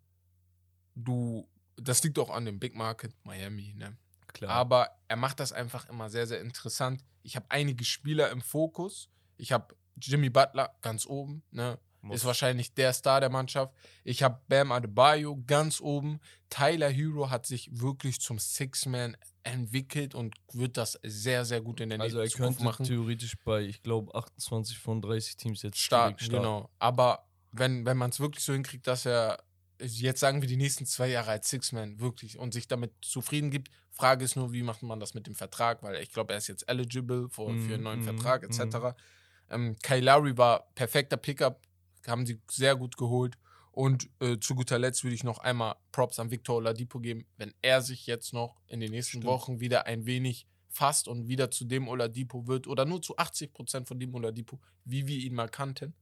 du, das liegt auch an dem Big Market Miami, ne? Klar. Aber er macht das einfach immer sehr, sehr interessant. Ich habe einige Spieler im Fokus. Ich habe Jimmy Butler ganz oben, ne? Muss. Ist wahrscheinlich der Star der Mannschaft. Ich habe Bam Adebayo ganz oben. Tyler Hero hat sich wirklich zum Six-Man entwickelt und wird das sehr, sehr gut in der also er nächsten Zukunft könnte machen. theoretisch bei, ich glaube, 28 von 30 Teams jetzt starten, direkt genau. Aber wenn, wenn man es wirklich so hinkriegt, dass er jetzt sagen wir die nächsten zwei Jahre als Six-Man wirklich und sich damit zufrieden gibt, Frage ist nur, wie macht man das mit dem Vertrag, weil ich glaube, er ist jetzt eligible für, für einen neuen Mhm, Vertrag etc. Ähm, Kyle Lowry war perfekter Pickup, haben sie sehr gut geholt. Und äh, zu guter Letzt würde ich noch einmal Props an Victor Oladipo geben, wenn er sich jetzt noch in den nächsten Stimmt. Wochen wieder ein wenig fasst und wieder zu dem Oladipo wird oder nur zu 80% von dem Oladipo, wie wir ihn mal kannten.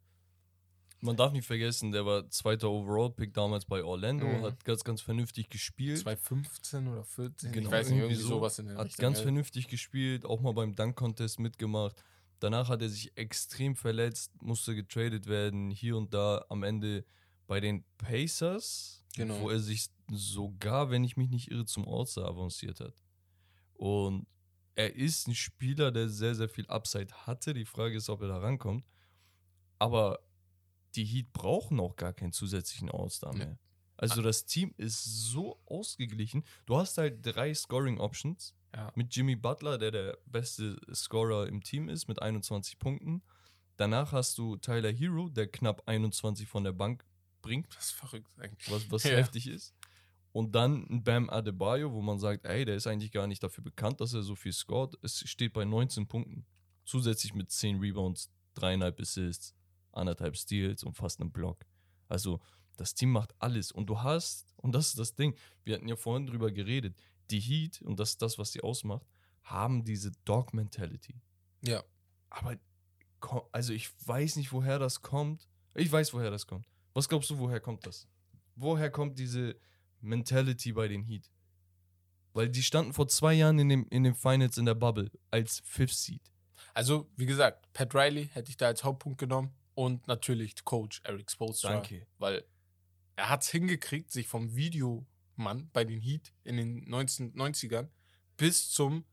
Man darf nicht vergessen, der war zweiter Overall-Pick damals bei Orlando, Mhm. hat ganz, ganz vernünftig gespielt. 2015 oder 14, Genau, ich weiß nicht, irgendwie irgendwie so. sowas in der Hat Richtung. ganz ja. vernünftig gespielt, auch mal beim Dunk-Contest mitgemacht. Danach hat er sich extrem verletzt, musste getradet werden, hier und da am Ende bei den Pacers, Genau. wo er sich sogar, wenn ich mich nicht irre, zum All-Star avanciert hat. Und er ist ein Spieler, der sehr, sehr viel Upside hatte. Die Frage ist, ob er da rankommt. Aber die Heat brauchen auch gar keinen zusätzlichen All-Star mehr. Also das Team ist so ausgeglichen. Du hast halt drei Scoring-Options Ja. mit Jimmy Butler, der der beste Scorer im Team ist, mit 21 Punkten. Danach hast du Tyler Hero, der knapp 21 von der Bank bringt, Das ist verrückt eigentlich. was, was Ja. heftig ist. Und dann ein Bam Adebayo, wo man sagt, ey, der ist eigentlich gar nicht dafür bekannt, dass er so viel scored. Es steht bei 19 Punkten. Zusätzlich mit 10 Rebounds, dreieinhalb Assists, anderthalb Steals und fast einem Block. Also, das Team macht alles. Und du hast, und das ist das Ding, wir hatten ja vorhin drüber geredet, die Heat, und das ist das, was sie ausmacht, haben diese Dog-Mentality. Ja. Aber, also ich weiß nicht, woher das kommt. Ich weiß, woher das kommt. Was glaubst du, woher kommt das? Woher kommt diese Mentality bei den Heat? Weil die standen vor zwei Jahren in, dem, in den Finals in der Bubble als Fifth Seed. Also, wie gesagt, Pat Riley hätte ich da als Hauptpunkt genommen und natürlich Coach Eric Spoelstra. Danke. Weil er hat es hingekriegt, sich vom Videomann bei den Heat in den 1990ern bis zum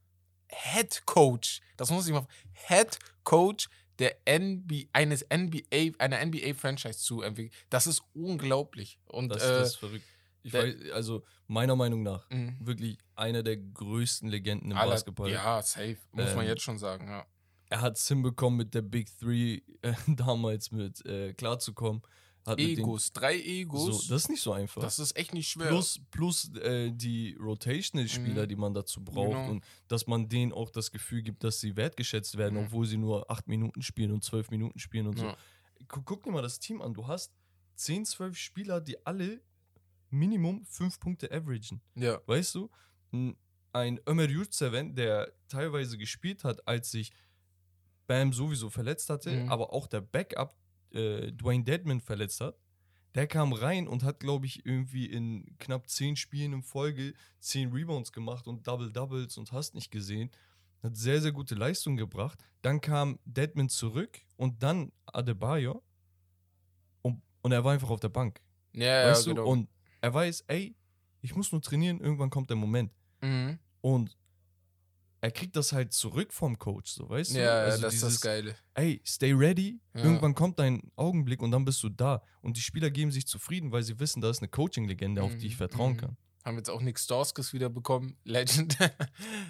Head Coach, das muss ich mal, Head Coach der NBA, eines NBA, einer NBA-Franchise zu entwickeln. Das ist unglaublich. Und Das, äh, das ist verrückt. Weiß, also meiner Meinung nach, mh, wirklich einer der größten Legenden im aller- Basketball. Ja, safe. Muss man Ähm, jetzt schon sagen, ja. Er hat es hinbekommen, mit der Big Three äh, damals mit äh, klarzukommen. Hat Egos, drei Egos. So, das ist nicht so einfach. das ist echt nicht schwer. Plus, plus äh, die Rotational-Spieler, Mhm. die man dazu braucht Genau. und dass man denen auch das Gefühl gibt, dass sie wertgeschätzt werden, Mhm. obwohl sie nur acht Minuten spielen und zwölf Minuten spielen und so. Ja. Guck, guck dir mal das Team an. Du hast 10, 12 Spieler, die alle Minimum fünf Punkte averagen. ja. Weißt du? Ein Ömer Yurtseven, der teilweise gespielt hat, als sich Bam sowieso verletzt hatte, Mhm. aber auch der Backup äh, Dwayne Deadman verletzt hat, der kam rein und hat, glaube ich, irgendwie in knapp zehn Spielen in Folge zehn Rebounds gemacht und Double-Doubles und hast nicht gesehen. Hat sehr, sehr gute Leistung gebracht. Dann kam Deadman zurück und dann Adebayo und, und er war einfach auf der Bank. Ja, weißt ja, du? genau. Und er weiß, ey, ich muss nur trainieren, irgendwann kommt der Moment. mhm. Und er kriegt das halt zurück vom Coach, so weißt du? Ja, Also das ist das dieses, Geile. Ey, stay ready. Ja. Irgendwann kommt dein Augenblick und dann bist du da. Und die Spieler geben sich zufrieden, weil sie wissen, da ist eine Coaching-Legende, auf die ich Mhm, vertrauen mhm. kann. Haben jetzt auch Nick Storskis wieder bekommen. Legend.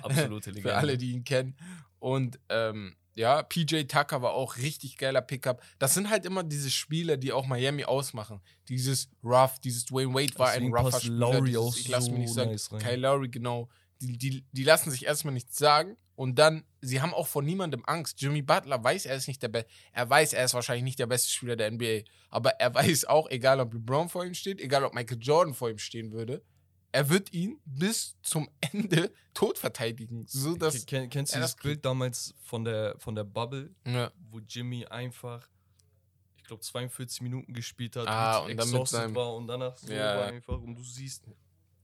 Absolute Legende. Für alle, die ihn kennen. Und ähm, ja, PJ Tucker war auch richtig geiler Pickup. Das sind halt immer diese Spieler, die auch Miami ausmachen. Dieses Rough, dieses Dwayne Wade war Deswegen ein rougher Spieler. Lowry dieses, ich lass mir nicht so sagen, nice. Kyle Lowry, genau. Die, die, die lassen sich erstmal nichts sagen. Und dann, sie haben auch vor niemandem Angst. Jimmy Butler weiß, er ist nicht der Beste. Er weiß, er ist wahrscheinlich nicht der beste Spieler der NBA. Aber er weiß auch, egal ob LeBron vor ihm steht, egal ob Michael Jordan vor ihm stehen würde, er wird ihn bis zum Ende tot verteidigen. So dass. Ken, kennst du das Bild damals von der, von der Bubble, Ja. wo Jimmy einfach, ich glaube, 42 Minuten gespielt hat, Ah, und dann mit exhausted war und danach so Ja. war einfach und du siehst,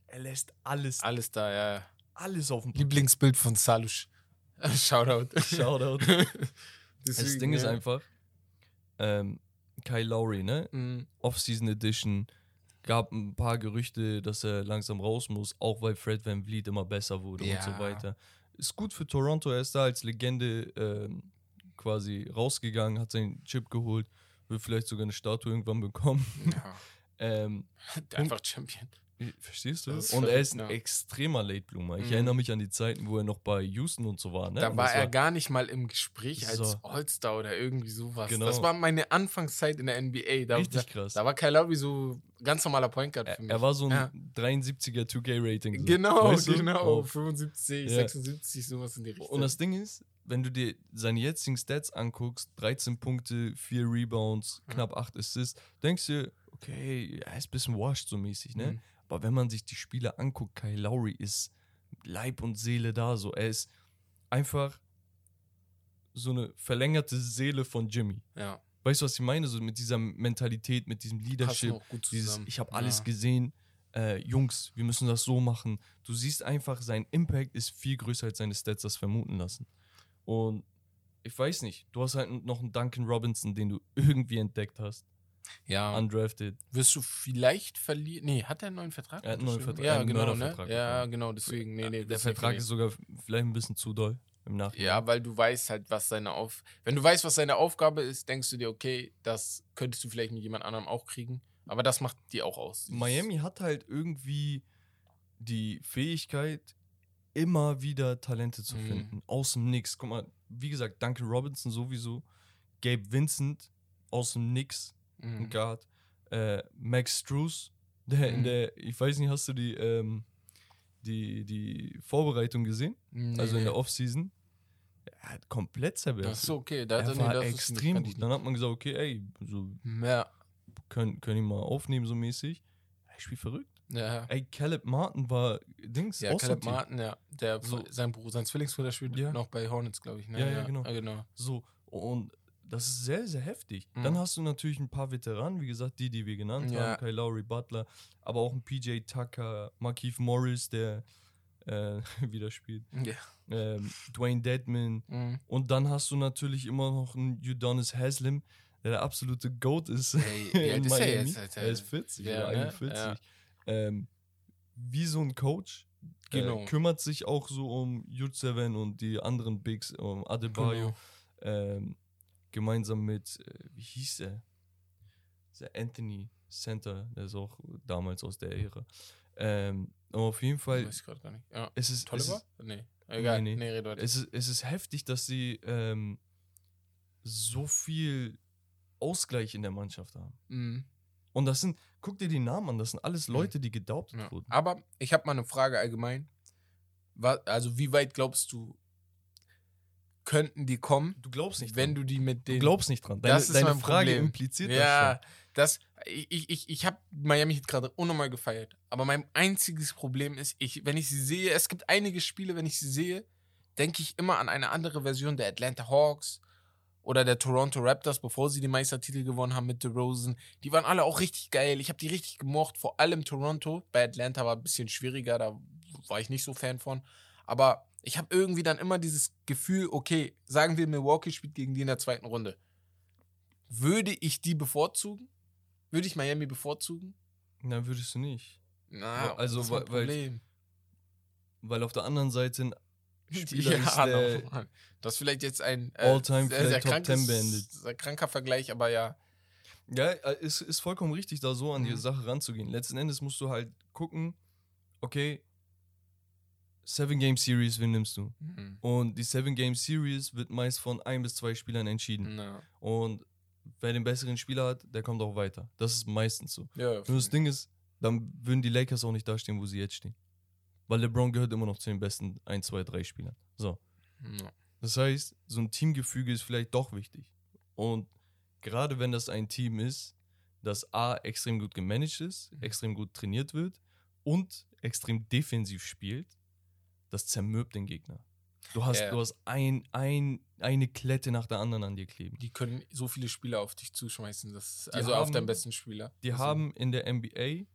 er lässt alles, Alles da, ja. Ja. alles auf dem Lieblingsbild von Salush. Shoutout. Shoutout. Das Deswegen, Ding ist ja. einfach, ähm, Kyle Lowry, ne? Mhm. Off-Season Edition, gab ein paar Gerüchte, dass er langsam raus muss, auch weil Fred Van Vliet immer besser wurde und so Ja. weiter. Ist gut für Toronto, er ist da als Legende ähm, quasi rausgegangen, hat seinen Chip geholt, will vielleicht sogar eine Statue irgendwann bekommen. Ja. ähm, Einfach Champion. Verstehst du? Das Und er ist ein ja. extremer Late Bloomer. Ich Mhm. erinnere mich an die Zeiten, wo er noch bei Houston und so war. Ne? Da war das er gar nicht mal im Gespräch als So. All-Star oder irgendwie sowas. Genau. Das war meine Anfangszeit in der NBA. Da, richtig da, krass. da war Kyle Lowry so ganz normaler Point Guard er, für mich. er war so ein Ja. 73er 2K-Rating. So. Genau, Weißt du? genau. Oh. 75, Ja. 76, sowas in die Richtung. Und das Ding ist, wenn du dir seine jetzigen Stats anguckst, 13 Punkte, 4 Rebounds, Ja. knapp 8 Assists, denkst du, okay, er ist ein bisschen washed so mäßig, ne? Mhm. Aber wenn man sich die Spiele anguckt, Kyle Lowry ist Leib und Seele da, so. Er ist einfach so eine verlängerte Seele von Jimmy. ja, Weißt du, was ich meine? So mit dieser Mentalität, mit diesem Leadership. Dieses, ich habe alles ja. gesehen. Äh, Jungs, wir müssen das so machen. Du siehst einfach, sein Impact ist viel größer als seine Stats das vermuten lassen. Und ich weiß nicht, du hast halt noch einen Duncan Robinson, den du irgendwie entdeckt hast, Ja, undrafted. wirst du vielleicht verlieren. Nee, hat er einen neuen Vertrag? Er hat einen neuen? Vertrag- Ja, genau, ne? Ja, genau, deswegen. Nee, nee, Der Vertrag ist sogar vielleicht ein bisschen zu doll im Nachhinein. Ja, weil du weißt halt, was seine Auf. Wenn du weißt, was seine Aufgabe ist, denkst du dir, okay, das könntest du vielleicht mit jemand anderem auch kriegen. Aber das macht die auch aus. Miami hat halt irgendwie die Fähigkeit, immer wieder Talente zu Mhm. finden. Aus dem Nix. Guck mal, wie gesagt, Duncan Robinson sowieso. Gabe Vincent aus dem Nix, ein Mhm. Guard. Äh, Max Struess, Der, in Mhm. der, ich weiß nicht, hast du die, ähm, die, die Vorbereitung gesehen? Nee, Also in der nee. Offseason? Er hat komplett zerberst. Das ist okay. Da hat er nee, war ist- extrem gut. Dann hat man gesagt, okay, ey, so. Ja, können, können ihn mal aufnehmen, so mäßig. Er spielt verrückt. ja. Ey, Caleb Martin war Dings, Ja, Caleb. Martin, ja. Der, So. sein Bruder, sein Zwillingsbruder spielt Ja. noch bei Hornets, glaube ich. Ne? Ja, ja, genau. Ja, genau. So, und das ist sehr, sehr heftig. Mhm. Dann hast du natürlich ein paar Veteranen, wie gesagt, die, die wir genannt Ja. haben, Kyle Lowry, Butler, aber auch ein PJ Tucker, Markeith Morris, der äh, wieder spielt, Ja. ähm, Dwayne Dedman. Mhm. Und dann hast du natürlich immer noch einen Udonis Haslam, der der absolute GOAT ist. Ey, wie alt in ist er Miami. jetzt, Alter? Er ist 40 Ja, oder ne? 41. Ja. Ähm, wie so ein Coach. Genau. Äh, kümmert sich auch so um Jutseven und die anderen Bigs, um Adebayo Genau. ähm, gemeinsam mit, äh, wie hieß er? Der Anthony Center, der ist auch damals aus der Ära. Ähm, aber auf jeden Fall, Weiß ich gerade gar nicht. Ja. es ist, es, Tolliver? ist, Nee. Egal. Nee, Nee, nee. es, ist, es ist heftig, dass sie ähm, so viel Ausgleich in der Mannschaft haben. Mhm. Und das sind, guck dir die Namen an, das sind alles Mhm. Leute, die gedaubt Ja. wurden. Aber ich habe mal eine Frage allgemein. Also, wie weit glaubst du, könnten die kommen, Du glaubst nicht wenn dran. du die mit Du den. glaubst nicht dran. Deine, Das ist deine mein Frage Problem. impliziert ja, das. Ich, ich, ich habe Miami Heat gerade unnormal gefeiert. Aber mein einziges Problem ist, ich, wenn ich sie sehe, es gibt einige Spiele, wenn ich sie sehe, denke ich immer an eine andere Version der Atlanta Hawks oder der Toronto Raptors, bevor sie die Meistertitel gewonnen haben mit DeRozan. Die waren alle auch richtig geil. Ich habe die richtig gemocht, vor allem Toronto. Bei Atlanta war ein bisschen schwieriger, da war ich nicht so Fan von. Aber ich habe irgendwie dann immer dieses Gefühl, okay, sagen wir, Milwaukee spielt gegen die in der zweiten Runde. Würde ich die bevorzugen? Würde ich Miami bevorzugen? Na, würdest du nicht. Na, also, das ist weil- weil- Problem. Weil auf der anderen Seite ein Spieler ist, Ja, der no, das ist vielleicht jetzt ein äh, All-time sehr, sehr Top 10 beendet. sehr kranker Vergleich, aber ja. Ja, äh, es ist vollkommen richtig, da so an die Mhm. Sache ranzugehen. Letzten Endes musst du halt gucken, okay, Seven Game Series, wen nimmst du? Mhm. Und die Seven Game Series wird meist von ein bis zwei Spielern entschieden. Na, Und wer den besseren Spieler hat, der kommt auch weiter. Das ist meistens so. ja, Nur das Ding ist, dann würden die Lakers auch nicht dastehen, wo sie jetzt stehen. Weil LeBron gehört immer noch zu den besten 1, 2, 3 Spielern. So. Ja. Das heißt, so ein Teamgefüge ist vielleicht doch wichtig. Und gerade wenn das ein Team ist, das A extrem gut gemanagt ist, Mhm. extrem gut trainiert wird und extrem defensiv spielt, das zermürbt den Gegner. Du hast, Ja. du hast ein, ein, eine Klette nach der anderen an dir kleben. Die können so viele Spieler auf dich zuschmeißen. Das, also auf haben- deinen besten Spieler. Die also, haben in der NBA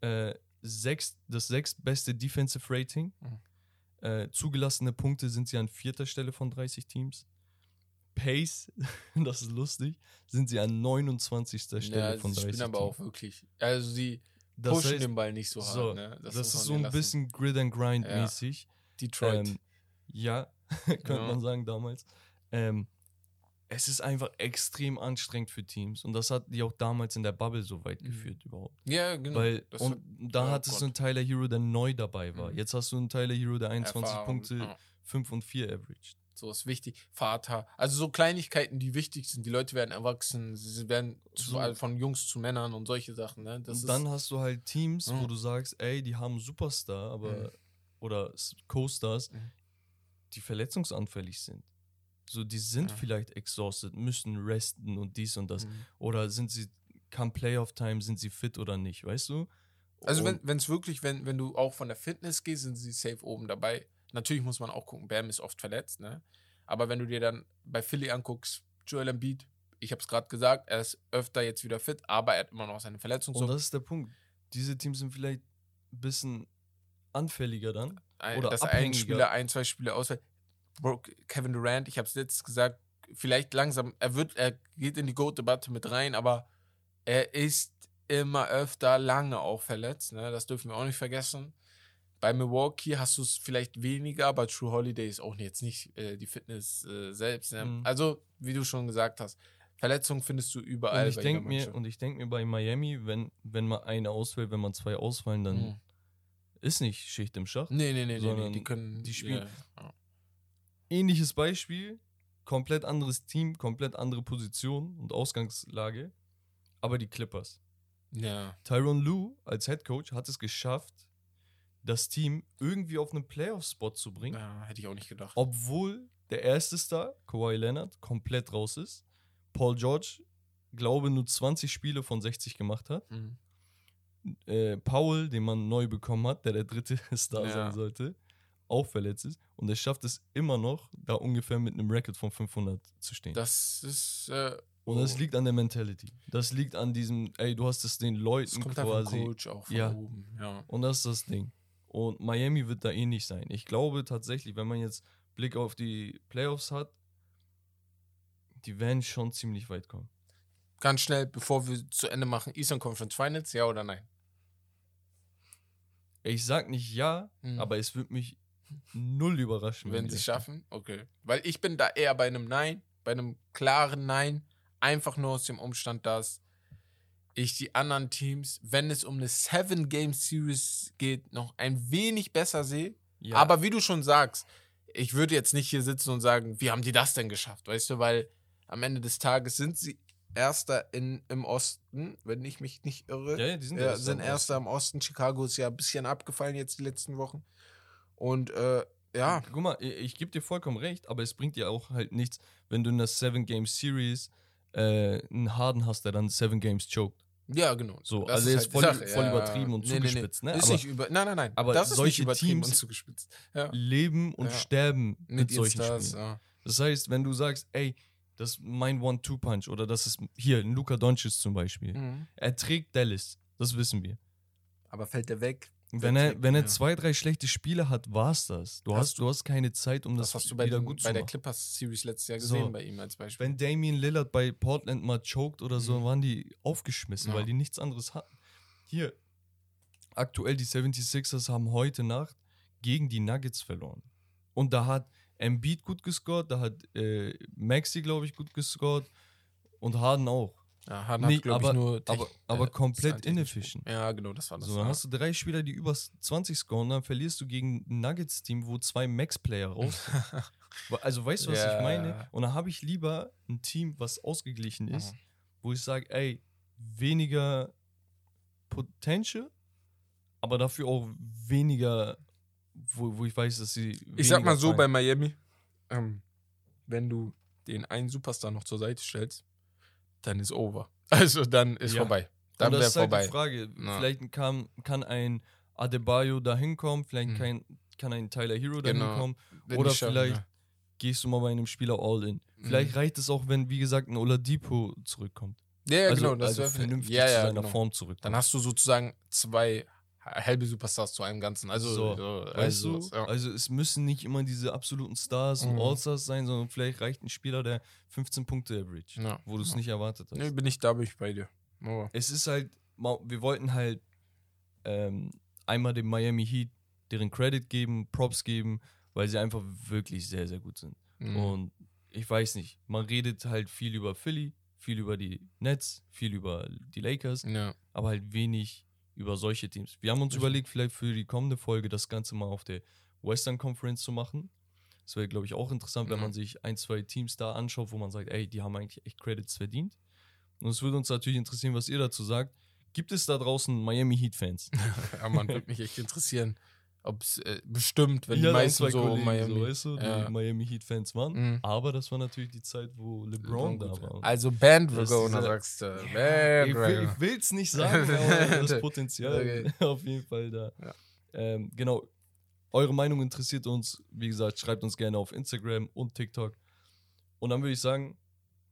äh, sechs, das sechstbeste Defensive Rating. Mhm. Äh, zugelassene Punkte sind sie an vierter Stelle von 30 Teams. Pace, das ist lustig, sind sie an 29. Stelle ja, von sie 30 spielen aber Teams. auch wirklich. Also sie Das pushen heißt, den Ball nicht so hart. so, ne? das, muss ist so ein lassen. bisschen Grid and Grind Ja. mäßig. Detroit. Ähm, ja, könnte Ja. man sagen damals. Ähm, es ist einfach extrem anstrengend für Teams und das hat die auch damals in der Bubble so weit Mhm. geführt überhaupt. ja, genau. Weil, Das und da ja, hattest du Gott. einen Tyler Hero, der neu dabei war. Mhm. Jetzt hast du einen Tyler Hero, der 21 Erfahrung, Punkte, ja. 5 und 4 averaged. So ist wichtig. Vater. Also so Kleinigkeiten, die wichtig sind. Die Leute werden erwachsen. Sie werden zu, So. also von Jungs zu Männern und solche Sachen. Ne? Das und dann ist, hast du halt Teams, wo Mhm. du sagst, ey, die haben Superstar, aber Mhm. oder Co-Stars, Mhm. die verletzungsanfällig sind. So, die sind Ja. vielleicht exhausted, müssen resten und dies und das. Mhm. Oder sind sie, kam Playoff-Time, sind sie fit oder nicht, weißt du? Also Und- wenn es wirklich, wenn, wenn du auch von der Fitness gehst, sind sie safe oben dabei. Natürlich muss man auch gucken, Bam ist oft verletzt, ne? Aber wenn du dir dann bei Philly anguckst, Joel Embiid, ich habe es gerade gesagt, er ist öfter jetzt wieder fit, aber er hat immer noch seine Verletzung. Und das ist der Punkt. Diese Teams sind vielleicht ein bisschen anfälliger dann. ein, oder dass ein abhängiger. Spieler ein, zwei Spiele ausfällt. Kevin Durant, ich habe es letztes gesagt, vielleicht langsam, er wird, er geht in die GOAT-Debatte mit rein, aber er ist immer öfter lange auch verletzt, ne? Das dürfen wir auch nicht vergessen. Bei Milwaukee hast du es vielleicht weniger, aber True Holiday ist auch jetzt nicht äh, die Fitness äh, selbst. Ne? Mhm. Also, wie du schon gesagt hast, Verletzungen findest du überall. Und ich denke mir, Mannschaft. und ich denke mir bei Miami, wenn, wenn mal einer ausfällt, wenn man zwei ausfallen, dann Mhm. ist nicht Schicht im Schacht. Nee, nee, nee, nee, nee, sondern die können. die spielen- ja. Ähnliches Beispiel, komplett anderes Team, komplett andere Position und Ausgangslage, aber die Clippers. Ja. Tyron Lue als Head Coach hat es geschafft, das Team irgendwie auf einen Playoff-Spot zu bringen, ja, hätte ich auch nicht gedacht. obwohl der erste Star, Kawhi Leonard, komplett raus ist. Paul George, glaube nur 20 Spiele von 60 gemacht hat. Mhm. Äh, Paul, den man neu bekommen hat, der der dritte Star Ja. sein sollte, auch verletzt ist. Und er schafft es immer noch, da ungefähr mit einem Record von 500 zu stehen. Das ist. Äh, Und das oh. liegt an der Mentality. Das liegt an diesem, ey, du hast es den das Leuten kommt einfach quasi. vom Coach auch von Ja. oben. Ja. Und das ist das Ding. Und Miami wird da ähnlich sein. Ich glaube tatsächlich, wenn man jetzt Blick auf die Playoffs hat, die werden schon ziemlich weit kommen. Ganz schnell, bevor wir zu Ende machen: Eastern Conference Finals, ja oder nein? Ich sag nicht ja, Mhm. aber es wird mich null überraschen, Wenn die sie schaffen, okay. Weil ich bin da eher bei einem Nein, bei einem klaren Nein. Einfach nur aus dem Umstand, dass ich die anderen Teams, wenn es um eine Seven-Game-Series geht, noch ein wenig besser sehe. Ja, Aber wie du schon sagst, ich würde jetzt nicht hier sitzen und sagen, wie haben die das denn geschafft, weißt du, weil am Ende des Tages sind sie Erster in, im Osten, wenn ich mich nicht irre. ja, ja, die sind, Ja, Erster sind im Erster im Osten. Chicago ist ja ein bisschen abgefallen jetzt die letzten Wochen. Und äh, ja, Guck mal, ich, ich gebe dir vollkommen recht, aber es bringt dir auch halt nichts, wenn du in der Seven Game Series äh, einen Harden hast, der dann Seven Games choked. Ja, genau. So, Das also ist jetzt halt voll- Sache. voll übertrieben und zugespitzt, ne? Ist Aber- nicht über, nein, nein, nein. aber das ist solche nicht übertrieben Teams- und zugespitzt. Ja. Leben und Ja. sterben mit, Mit solchen Stars, Spielen. ja. Das heißt, wenn du sagst, ey, das ist mein One-Two-Punch oder das ist hier ein Luka Doncic zum Beispiel. Mhm. Er trägt Dallas, das wissen wir. Aber fällt der weg? Wenn Der er, wenn er zwei, drei schlechte Spiele hat, war's das. Du Hast hast, du hast keine Zeit, um das, Das hast du bei, wieder den, gut bei zu der machen. Clippers-Series letztes Jahr So. gesehen, bei ihm als Beispiel. Wenn Damian Lillard bei Portland mal choked oder so, Mhm. waren die aufgeschmissen, Ja. weil die nichts anderes hatten. Hier, aktuell die 76ers haben heute Nacht gegen die Nuggets verloren. Und da hat Embiid gut gescored, da hat äh, Maxi, glaube ich, gut gescored und Harden auch. Ja, Harden Nee, hat, glaub aber- ich, nur aber- Tech- aber äh, komplett inefficient. Ja, genau, das war das. So, dann ja. hast du drei Spieler, die über 20 scoren, dann verlierst du gegen ein Nuggets-Team, wo zwei Max-Player raus sind. Also weißt du, was Ja. ich meine? Und dann habe ich lieber ein Team, was ausgeglichen ist, Mhm. wo ich sage, ey, weniger Potential, aber dafür auch weniger, wo, wo ich weiß, dass sie. Ich sag mal so zahlen. bei Miami, ähm, wenn du den einen Superstar noch zur Seite stellst, dann ist over. Also dann ist Ja. vorbei. Dann wäre ist halt vorbei. die Frage. Ja. Vielleicht kann, kann ein Adebayo da hinkommen, vielleicht Mhm. kann, kann ein Tyler Hero da Genau. hinkommen. Wenn oder vielleicht- ja. Gehst du mal bei einem Spieler all in. Vielleicht Mhm. reicht es auch, wenn, wie gesagt, ein Oladipo zurückkommt. Ja, ja also, genau. Das also vernünftig ja, zu ja, seiner genau. Form zurückkommt. Dann hast du sozusagen zwei halbe Superstars zu einem Ganzen. Also, So, so, also sowas, ja. Also es müssen nicht immer diese absoluten Stars und Mhm. Allstars sein, sondern vielleicht reicht ein Spieler, der 15 Punkte average, Ja. wo du es Ja. nicht erwartet hast. Nee, bin ich da, bin ich bei dir. Aber Es ist halt, wir wollten halt ähm, einmal dem Miami Heat deren Credit geben, Props geben, weil sie einfach wirklich sehr, sehr gut sind. mhm. Und ich weiß nicht, man redet halt viel über Philly, viel über die Nets, viel über die Lakers, ja. aber halt wenig über solche Teams. Wir haben uns überlegt, vielleicht für die kommende Folge das Ganze mal auf der Western Conference zu machen. Das wäre, glaube ich, auch interessant, wenn Ja. man sich ein, zwei Teams da anschaut, wo man sagt, ey, die haben eigentlich echt Credits verdient. Und es würde uns natürlich interessieren, was ihr dazu sagt. Gibt es da draußen Miami Heat-Fans? ja, man würde mich echt interessieren, ob es äh, bestimmt, wenn Ich die meisten so Kollegen, Miami. so, weißt du, die Ja. Miami Heat-Fans waren. Mhm. Aber das war natürlich die Zeit, wo LeBron da Gut. war. Also Bandwagoner, sagst du. ich Bandwagoner. will es nicht sagen, aber das Potenzial Okay. auf jeden Fall da. Ja. Ähm, genau. Eure Meinung interessiert uns. Wie gesagt, schreibt uns gerne auf Instagram und TikTok. Und dann würde ich sagen,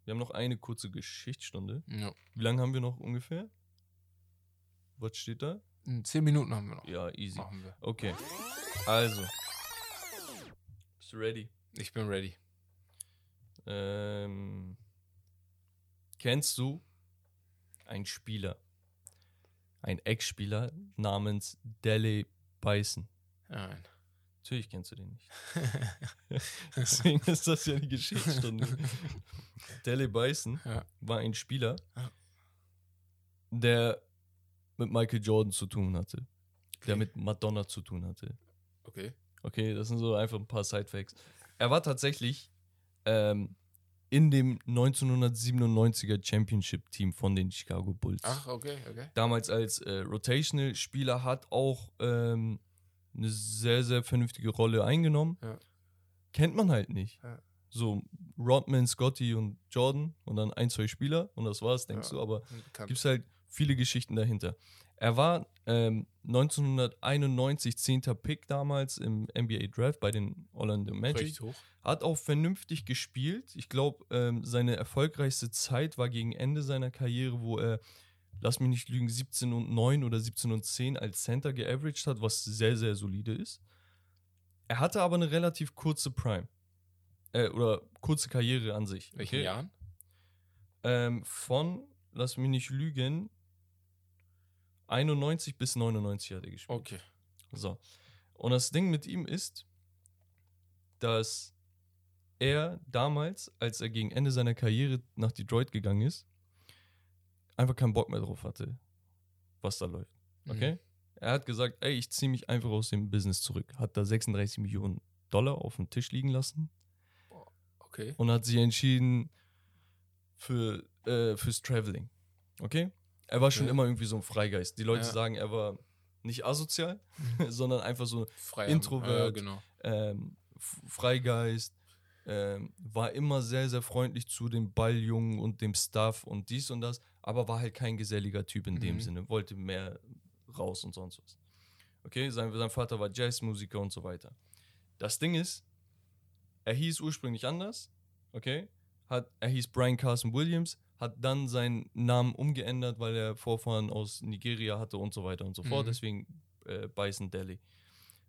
wir haben noch eine kurze Geschichtsstunde. Ja. Wie lange haben wir noch ungefähr? Was steht da? In Zehn Minuten haben wir noch. Ja, easy. Machen wir. Okay. Also. Bist du ready? Ich bin ready. Ähm, kennst du einen Spieler, einen Ex-Spieler namens Dele Bison? Nein. Natürlich kennst du den nicht. Deswegen ist das ja die Geschichtsstunde. Dele Bison Ja. war ein Spieler, der mit Michael Jordan zu tun hatte, der Okay. mit Madonna zu tun hatte. Okay. Okay, das sind so einfach ein paar Sidefacts. Er war tatsächlich ähm, in dem 1997er Championship-Team von den Chicago Bulls. Ach, okay, okay. Damals als äh, Rotational-Spieler hat auch ähm, eine sehr, sehr vernünftige Rolle eingenommen. Ja. Kennt man halt nicht. Ja. So Rodman, Scotty und Jordan und dann ein, zwei Spieler und das war's, denkst Ja. du. Aber Bekannt. gibt es halt viele Geschichten dahinter. Er war ähm, 1991 10. Pick damals im NBA Draft bei den Orlando Magic. Hat auch vernünftig gespielt. Ich glaube, ähm, seine erfolgreichste Zeit war gegen Ende seiner Karriere, wo er, lass mich nicht lügen, 17 und 9 oder 17 und 10 als Center geaveraged hat, was sehr, sehr solide ist. Er hatte aber eine relativ kurze Prime. Äh, oder kurze Karriere an sich. Welchen Jahren? Ähm, von, lass mich nicht lügen, 91 bis 99 hat er gespielt. Okay. So. Und das Ding mit ihm ist, dass er damals, als er gegen Ende seiner Karriere nach Detroit gegangen ist, einfach keinen Bock mehr drauf hatte, was da läuft. Okay? Mhm. Er hat gesagt, ey, ich ziehe mich einfach aus dem Business zurück. Hat da 36 Millionen Dollar auf dem Tisch liegen lassen Okay. und hat sich entschieden für, äh, fürs Traveling. Okay? Er war schon Okay. immer irgendwie so ein Freigeist. Die Leute Ja. sagen, er war nicht asozial, sondern einfach so Frei Introvert. Ja, genau. ähm, Freigeist. Ähm, war immer sehr, sehr freundlich zu den Balljungen und dem Staff und dies und das, aber war halt kein geselliger Typ in dem Mhm. Sinne, wollte mehr raus und sonst was. Okay, sein, sein Vater war Jazzmusiker und so weiter. Das Ding ist, er hieß ursprünglich anders, okay? Hat, er hieß Brian Carson Williams, hat dann seinen Namen umgeändert, weil er Vorfahren aus Nigeria hatte und so weiter und so fort. Mhm. Deswegen äh, Bison Delhi.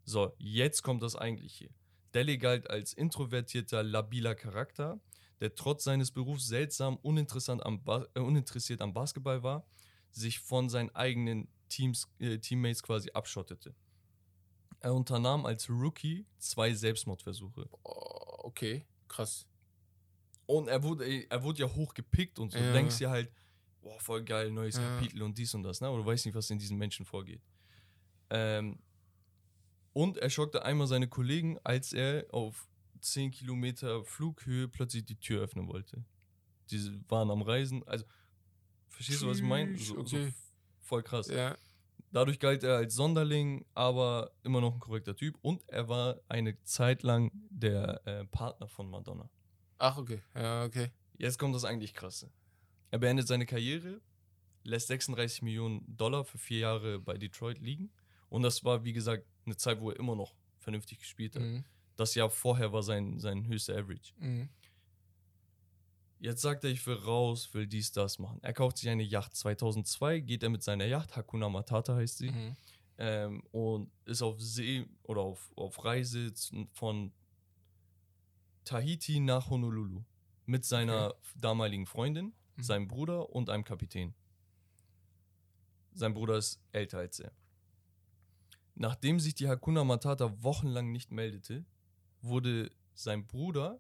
So, jetzt kommt das eigentliche. Delhi galt als introvertierter, labiler Charakter, der trotz seines Berufs seltsam uninteressant am Ba- äh, uninteressiert am Basketball war, sich von seinen eigenen Teams, äh, Teammates quasi abschottete. Er unternahm als Rookie zwei Selbstmordversuche. Oh, okay. Krass. Und er wurde, er wurde ja hochgepickt und so. Ja. Du denkst dir halt, boah, voll geil, neues Ja. Kapitel und dies und das, ne? Aber du weißt nicht, was in diesen Menschen vorgeht. Ähm, und er schockte einmal seine Kollegen, als er auf 10 Kilometer Flughöhe plötzlich die Tür öffnen wollte. Die waren am Reisen. Also, verstehst du, was ich meine? So, so okay. voll krass. Ja. Dadurch galt er als Sonderling, aber immer noch ein korrekter Typ. Und er war eine Zeit lang der äh, Partner von Madonna. Ach, okay. Ja, okay. Jetzt kommt das eigentlich krasse. Er beendet seine Karriere, lässt 36 Millionen Dollar für vier Jahre bei Detroit liegen. Und das war, wie gesagt, eine Zeit, wo er immer noch vernünftig gespielt hat. Mhm. Das Jahr vorher war sein, sein höchster Average. Mhm. Jetzt sagt er, ich will raus, will dies, das machen. Er kauft sich eine Yacht. 2002 geht er mit seiner Yacht, Hakuna Matata heißt sie, Mhm. ähm, und ist auf See oder auf, auf Reise von Tahiti nach Honolulu mit seiner damaligen Freundin, Mhm. seinem Bruder und einem Kapitän. Sein Bruder ist älter als er. Nachdem sich die Hakuna Matata wochenlang nicht meldete, wurde sein Bruder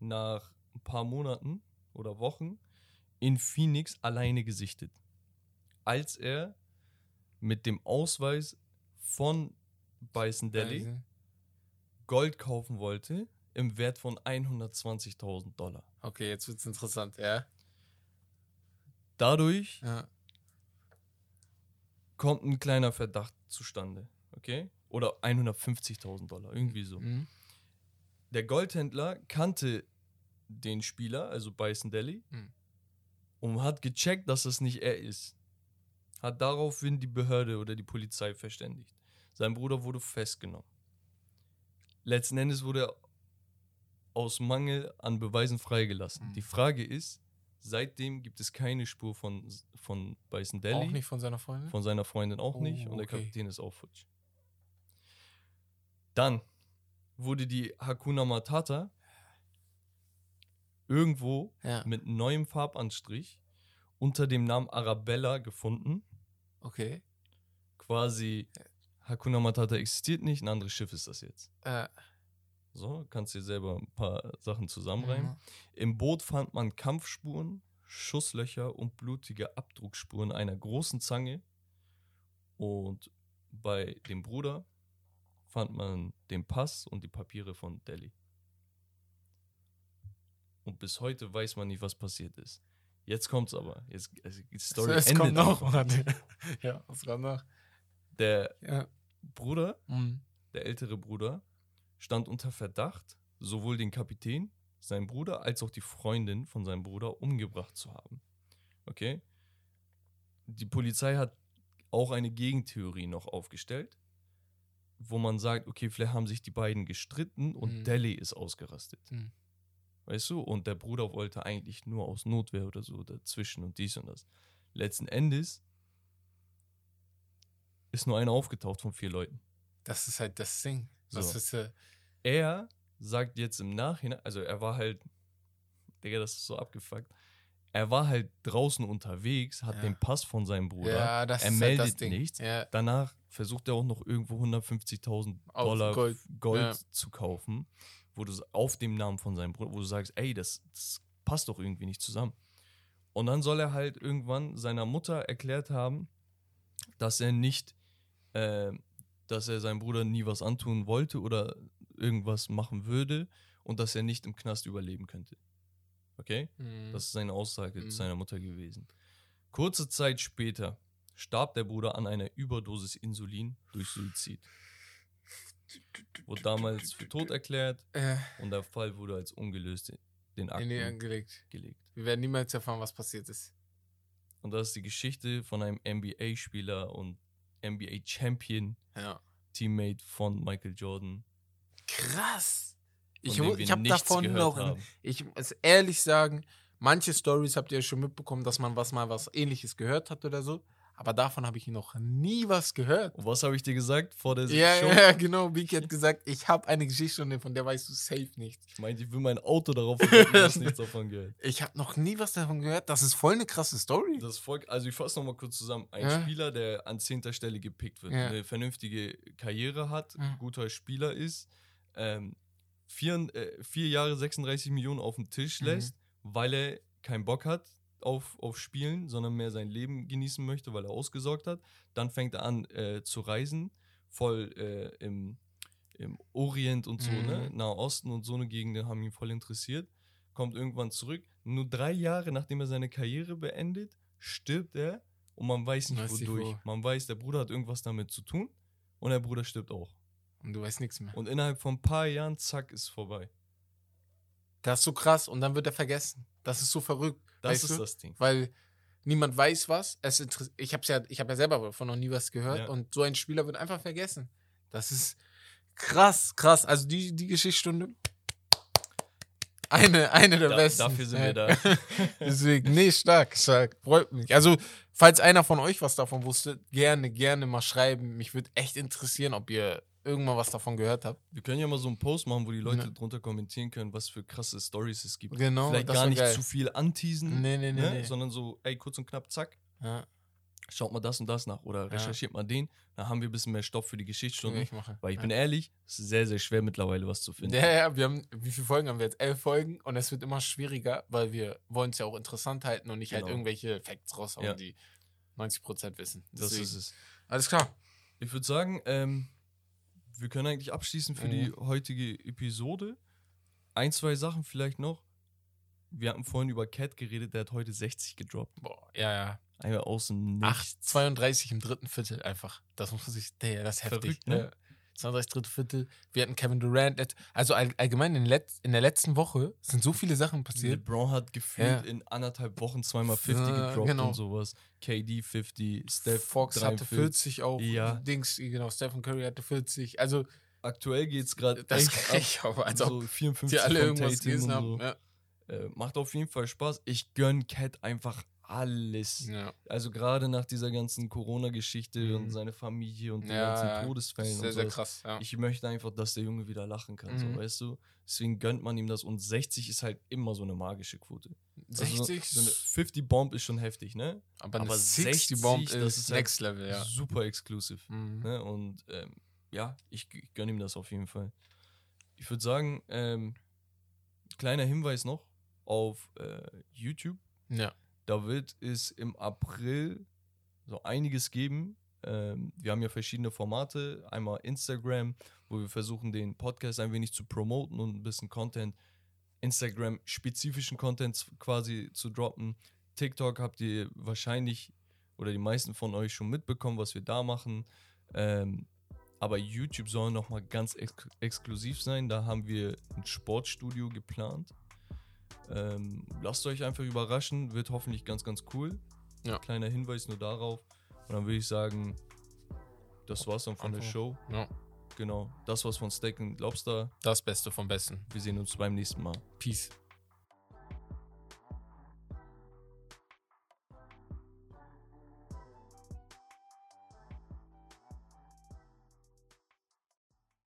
nach ein paar Monaten oder Wochen in Phoenix alleine gesichtet. Als er mit dem Ausweis von Bison Delhi Also, Gold kaufen wollte im Wert von 120.000 Dollar. Okay, jetzt wird's interessant, ja. Dadurch Ja. kommt ein kleiner Verdacht zustande, okay? Oder 150.000 Dollar, irgendwie so. Mhm. Der Goldhändler kannte den Spieler, also Bison Delhi, Mhm. und hat gecheckt, dass es nicht er ist. Hat daraufhin die Behörde oder die Polizei verständigt. Sein Bruder wurde festgenommen. Letzten Endes wurde er aus Mangel an Beweisen freigelassen. Mhm. Die Frage ist, seitdem gibt es keine Spur von, von Bison Delhi. Auch nicht von seiner Freundin? Von seiner Freundin auch Oh, nicht und der okay. Kapitän ist auch futsch. Dann wurde die Hakuna Matata irgendwo ja. mit neuem Farbanstrich unter dem Namen Arabella gefunden. Okay. Quasi Hakuna Matata existiert nicht, ein anderes Schiff ist das jetzt. Äh, So, kannst dir selber ein paar Sachen zusammenreimen. mhm. Im Boot fand man Kampfspuren, Schusslöcher und blutige Abdruckspuren einer großen Zange. Und bei dem Bruder fand man den Pass und die Papiere von Delhi. Und bis heute weiß man nicht, was passiert ist. Jetzt kommt's aber. Jetzt, also die Story es endet kommt noch. ja, was kommt noch? Der Ja. Bruder, Mhm. der ältere Bruder, stand unter Verdacht, sowohl den Kapitän, seinen Bruder, als auch die Freundin von seinem Bruder umgebracht zu haben. Okay? Die Polizei hat auch eine Gegentheorie noch aufgestellt, wo man sagt, okay, vielleicht haben sich die beiden gestritten und Mhm. Delhi ist ausgerastet. Mhm. Weißt du? Und der Bruder wollte eigentlich nur aus Notwehr oder so dazwischen und dies und das. Letzten Endes ist nur einer aufgetaucht von vier Leuten. Das ist halt das Ding. Das So. ist äh, er sagt jetzt im Nachhinein, also er war halt, Digga, das ist so abgefuckt. Er war halt draußen unterwegs, hat Ja. den Pass von seinem Bruder. ja, das er ist halt das meldet Ding. nichts. Ja, Danach versucht er auch noch irgendwo 150.000 Auf Dollar Gold. Gold, Ja. zu kaufen, wo du auf dem Namen von seinem Bruder, wo du sagst, ey, das, das passt doch irgendwie nicht zusammen. Und dann soll er halt irgendwann seiner Mutter erklärt haben, dass er nicht, äh, dass er seinem Bruder nie was antun wollte oder irgendwas machen würde und dass er nicht im Knast überleben könnte. Okay? Mhm. Das ist seine Aussage Mhm. zu seiner Mutter gewesen. Kurze Zeit später starb der Bruder an einer Überdosis Insulin durch Suizid. Wurde damals für tot erklärt äh, und der Fall wurde als ungelöst in den in die Akten angelegt. gelegt. Wir werden niemals erfahren, was passiert ist. Und das ist die Geschichte von einem NBA-Spieler und NBA-Champion, Ja. Teammate von Michael Jordan. Krass. Ich, ich habe davon noch, haben. ich muss ehrlich sagen, manche Stories habt ihr schon mitbekommen, dass man was mal was ähnliches gehört hat oder so. Aber davon habe ich noch nie was gehört. Und was habe ich dir gesagt vor der Ja, Show? ja, genau. Vicky hat gesagt, ich habe eine Geschichte und von der weißt du safe nichts. Ich meinte, ich will mein Auto darauf verwenden, du hast nichts davon gehört. Ich habe noch nie was davon gehört. Das ist voll eine krasse Story. Das Volk, also ich fasse nochmal kurz zusammen. Ein Ja. Spieler, der an zehnter Stelle gepickt wird, Ja. eine vernünftige Karriere hat, Ja. guter Spieler ist, ähm, vier, äh, vier Jahre 36 Millionen auf den Tisch Mhm. lässt, weil er keinen Bock hat auf, auf Spielen, sondern mehr sein Leben genießen möchte, weil er ausgesorgt hat. Dann fängt er an äh, zu reisen, voll äh, im, im Orient und so, Mhm. ne? Nahosten und so eine Gegend haben ihn voll interessiert. Kommt irgendwann zurück. Nur drei Jahre nachdem er seine Karriere beendet, stirbt er und man weiß nicht Weiß wodurch. wo. Man weiß, der Bruder hat irgendwas damit zu tun und der Bruder stirbt auch. Und du weißt nichts mehr. Und innerhalb von ein paar Jahren, zack, ist vorbei. Das ist so krass und dann wird er vergessen. Das ist so verrückt. Das ist du? das Ding. Weil niemand weiß was. Es ich habe ja, ich habe ja selber davon noch nie was gehört Ja. und so ein Spieler wird einfach vergessen. Das ist krass, krass. Also die, die Geschichtsstunde. Eine, eine der Da, besten. dafür sind wir da. Deswegen, nee, stark, stark. Freut mich. Also, falls einer von euch was davon wusste, gerne, gerne mal schreiben. Mich würde echt interessieren, ob ihr irgendwann was davon gehört habt. Wir können ja mal so einen Post machen, wo die Leute Ja. drunter kommentieren können, was für krasse Stories es gibt. Genau, Vielleicht das gar nicht geil. zu viel anteasen, Nee, nee, nee, ne? nee. sondern so, ey, kurz und knapp, zack, Ja, schaut mal das und das nach oder recherchiert mal den, dann haben wir ein bisschen mehr Stoff für die Geschichtsstunde. wir nicht machen. Weil ich ja. bin ehrlich, es ist sehr, sehr schwer mittlerweile was zu finden. Ja, ja, wir haben, wie viele Folgen haben wir jetzt? Elf Folgen und es wird immer schwieriger, weil wir wollen es ja auch interessant halten und nicht halt Genau. irgendwelche Facts raushauen, Ja. die 90% wissen. Das Deswegen- ist es. Alles klar. Ich würde sagen, ähm, wir können eigentlich abschließen für die Mhm. heutige Episode. Ein, zwei Sachen vielleicht noch. Wir hatten vorhin über Cat geredet, der hat heute 60 gedroppt. Boah, ja, ja. Einfach aus dem Ach, Nichts. 32 im dritten Viertel einfach. Das muss man sich, der, das ist heftig. Verrückt, ne? Ja. 32 dritte Viertel. Wir hatten Kevin Durant. Also all, allgemein in, letz, in der letzten Woche sind so viele Sachen passiert. LeBron hat gefühlt Ja. in anderthalb Wochen zweimal 50 Ja, gedroppt genau. und sowas. KD 50, Steph Fox hatte 43. 40 auch. Ja. Dings, genau, Stephen Curry hatte 40. Also, Aktuell geht es gerade das echt kann ich ab. als so ob 54 die alle irgendwas gelesen haben. so. Ja. Äh, macht auf jeden Fall Spaß. Ich gönn Cat einfach alles. Ja. Also gerade nach dieser ganzen Corona-Geschichte Mhm. und seine Familie und den Ja, ganzen ja. Todesfällen Sehr, und sehr sowas. krass. Ich möchte einfach, dass der Junge wieder lachen kann, Mhm. so, weißt du? Deswegen gönnt man ihm das und 60 ist halt immer so eine magische Quote. Also 60, so, so eine 50 Bomb ist schon heftig, ne? aber aber 60 Bomb 60, ist, das ist halt Next Level, ja. Super exclusive. Mhm. Ne? Und ähm, ja, ich, ich gönne ihm das auf jeden Fall. Ich würde sagen, ähm, kleiner Hinweis noch auf äh, YouTube. Ja. Da wird es im April so einiges geben. Ähm, wir haben ja verschiedene Formate. Einmal Instagram, wo wir versuchen, den Podcast ein wenig zu promoten und ein bisschen Content Instagram-spezifischen Content quasi zu droppen. TikTok habt ihr wahrscheinlich oder die meisten von euch schon mitbekommen, was wir da machen. Ähm, aber YouTube soll nochmal ganz ex exklusiv sein. Da haben wir ein Sportstudio geplant. Ähm, lasst euch einfach überraschen, wird hoffentlich ganz, ganz cool. Ja. Kleiner Hinweis nur darauf. Und dann würde ich sagen, das war's dann von der Einfach. Show. Ja. Genau, das war's von Steak Lobster. Das Beste vom Besten. Wir sehen uns beim nächsten Mal. Peace.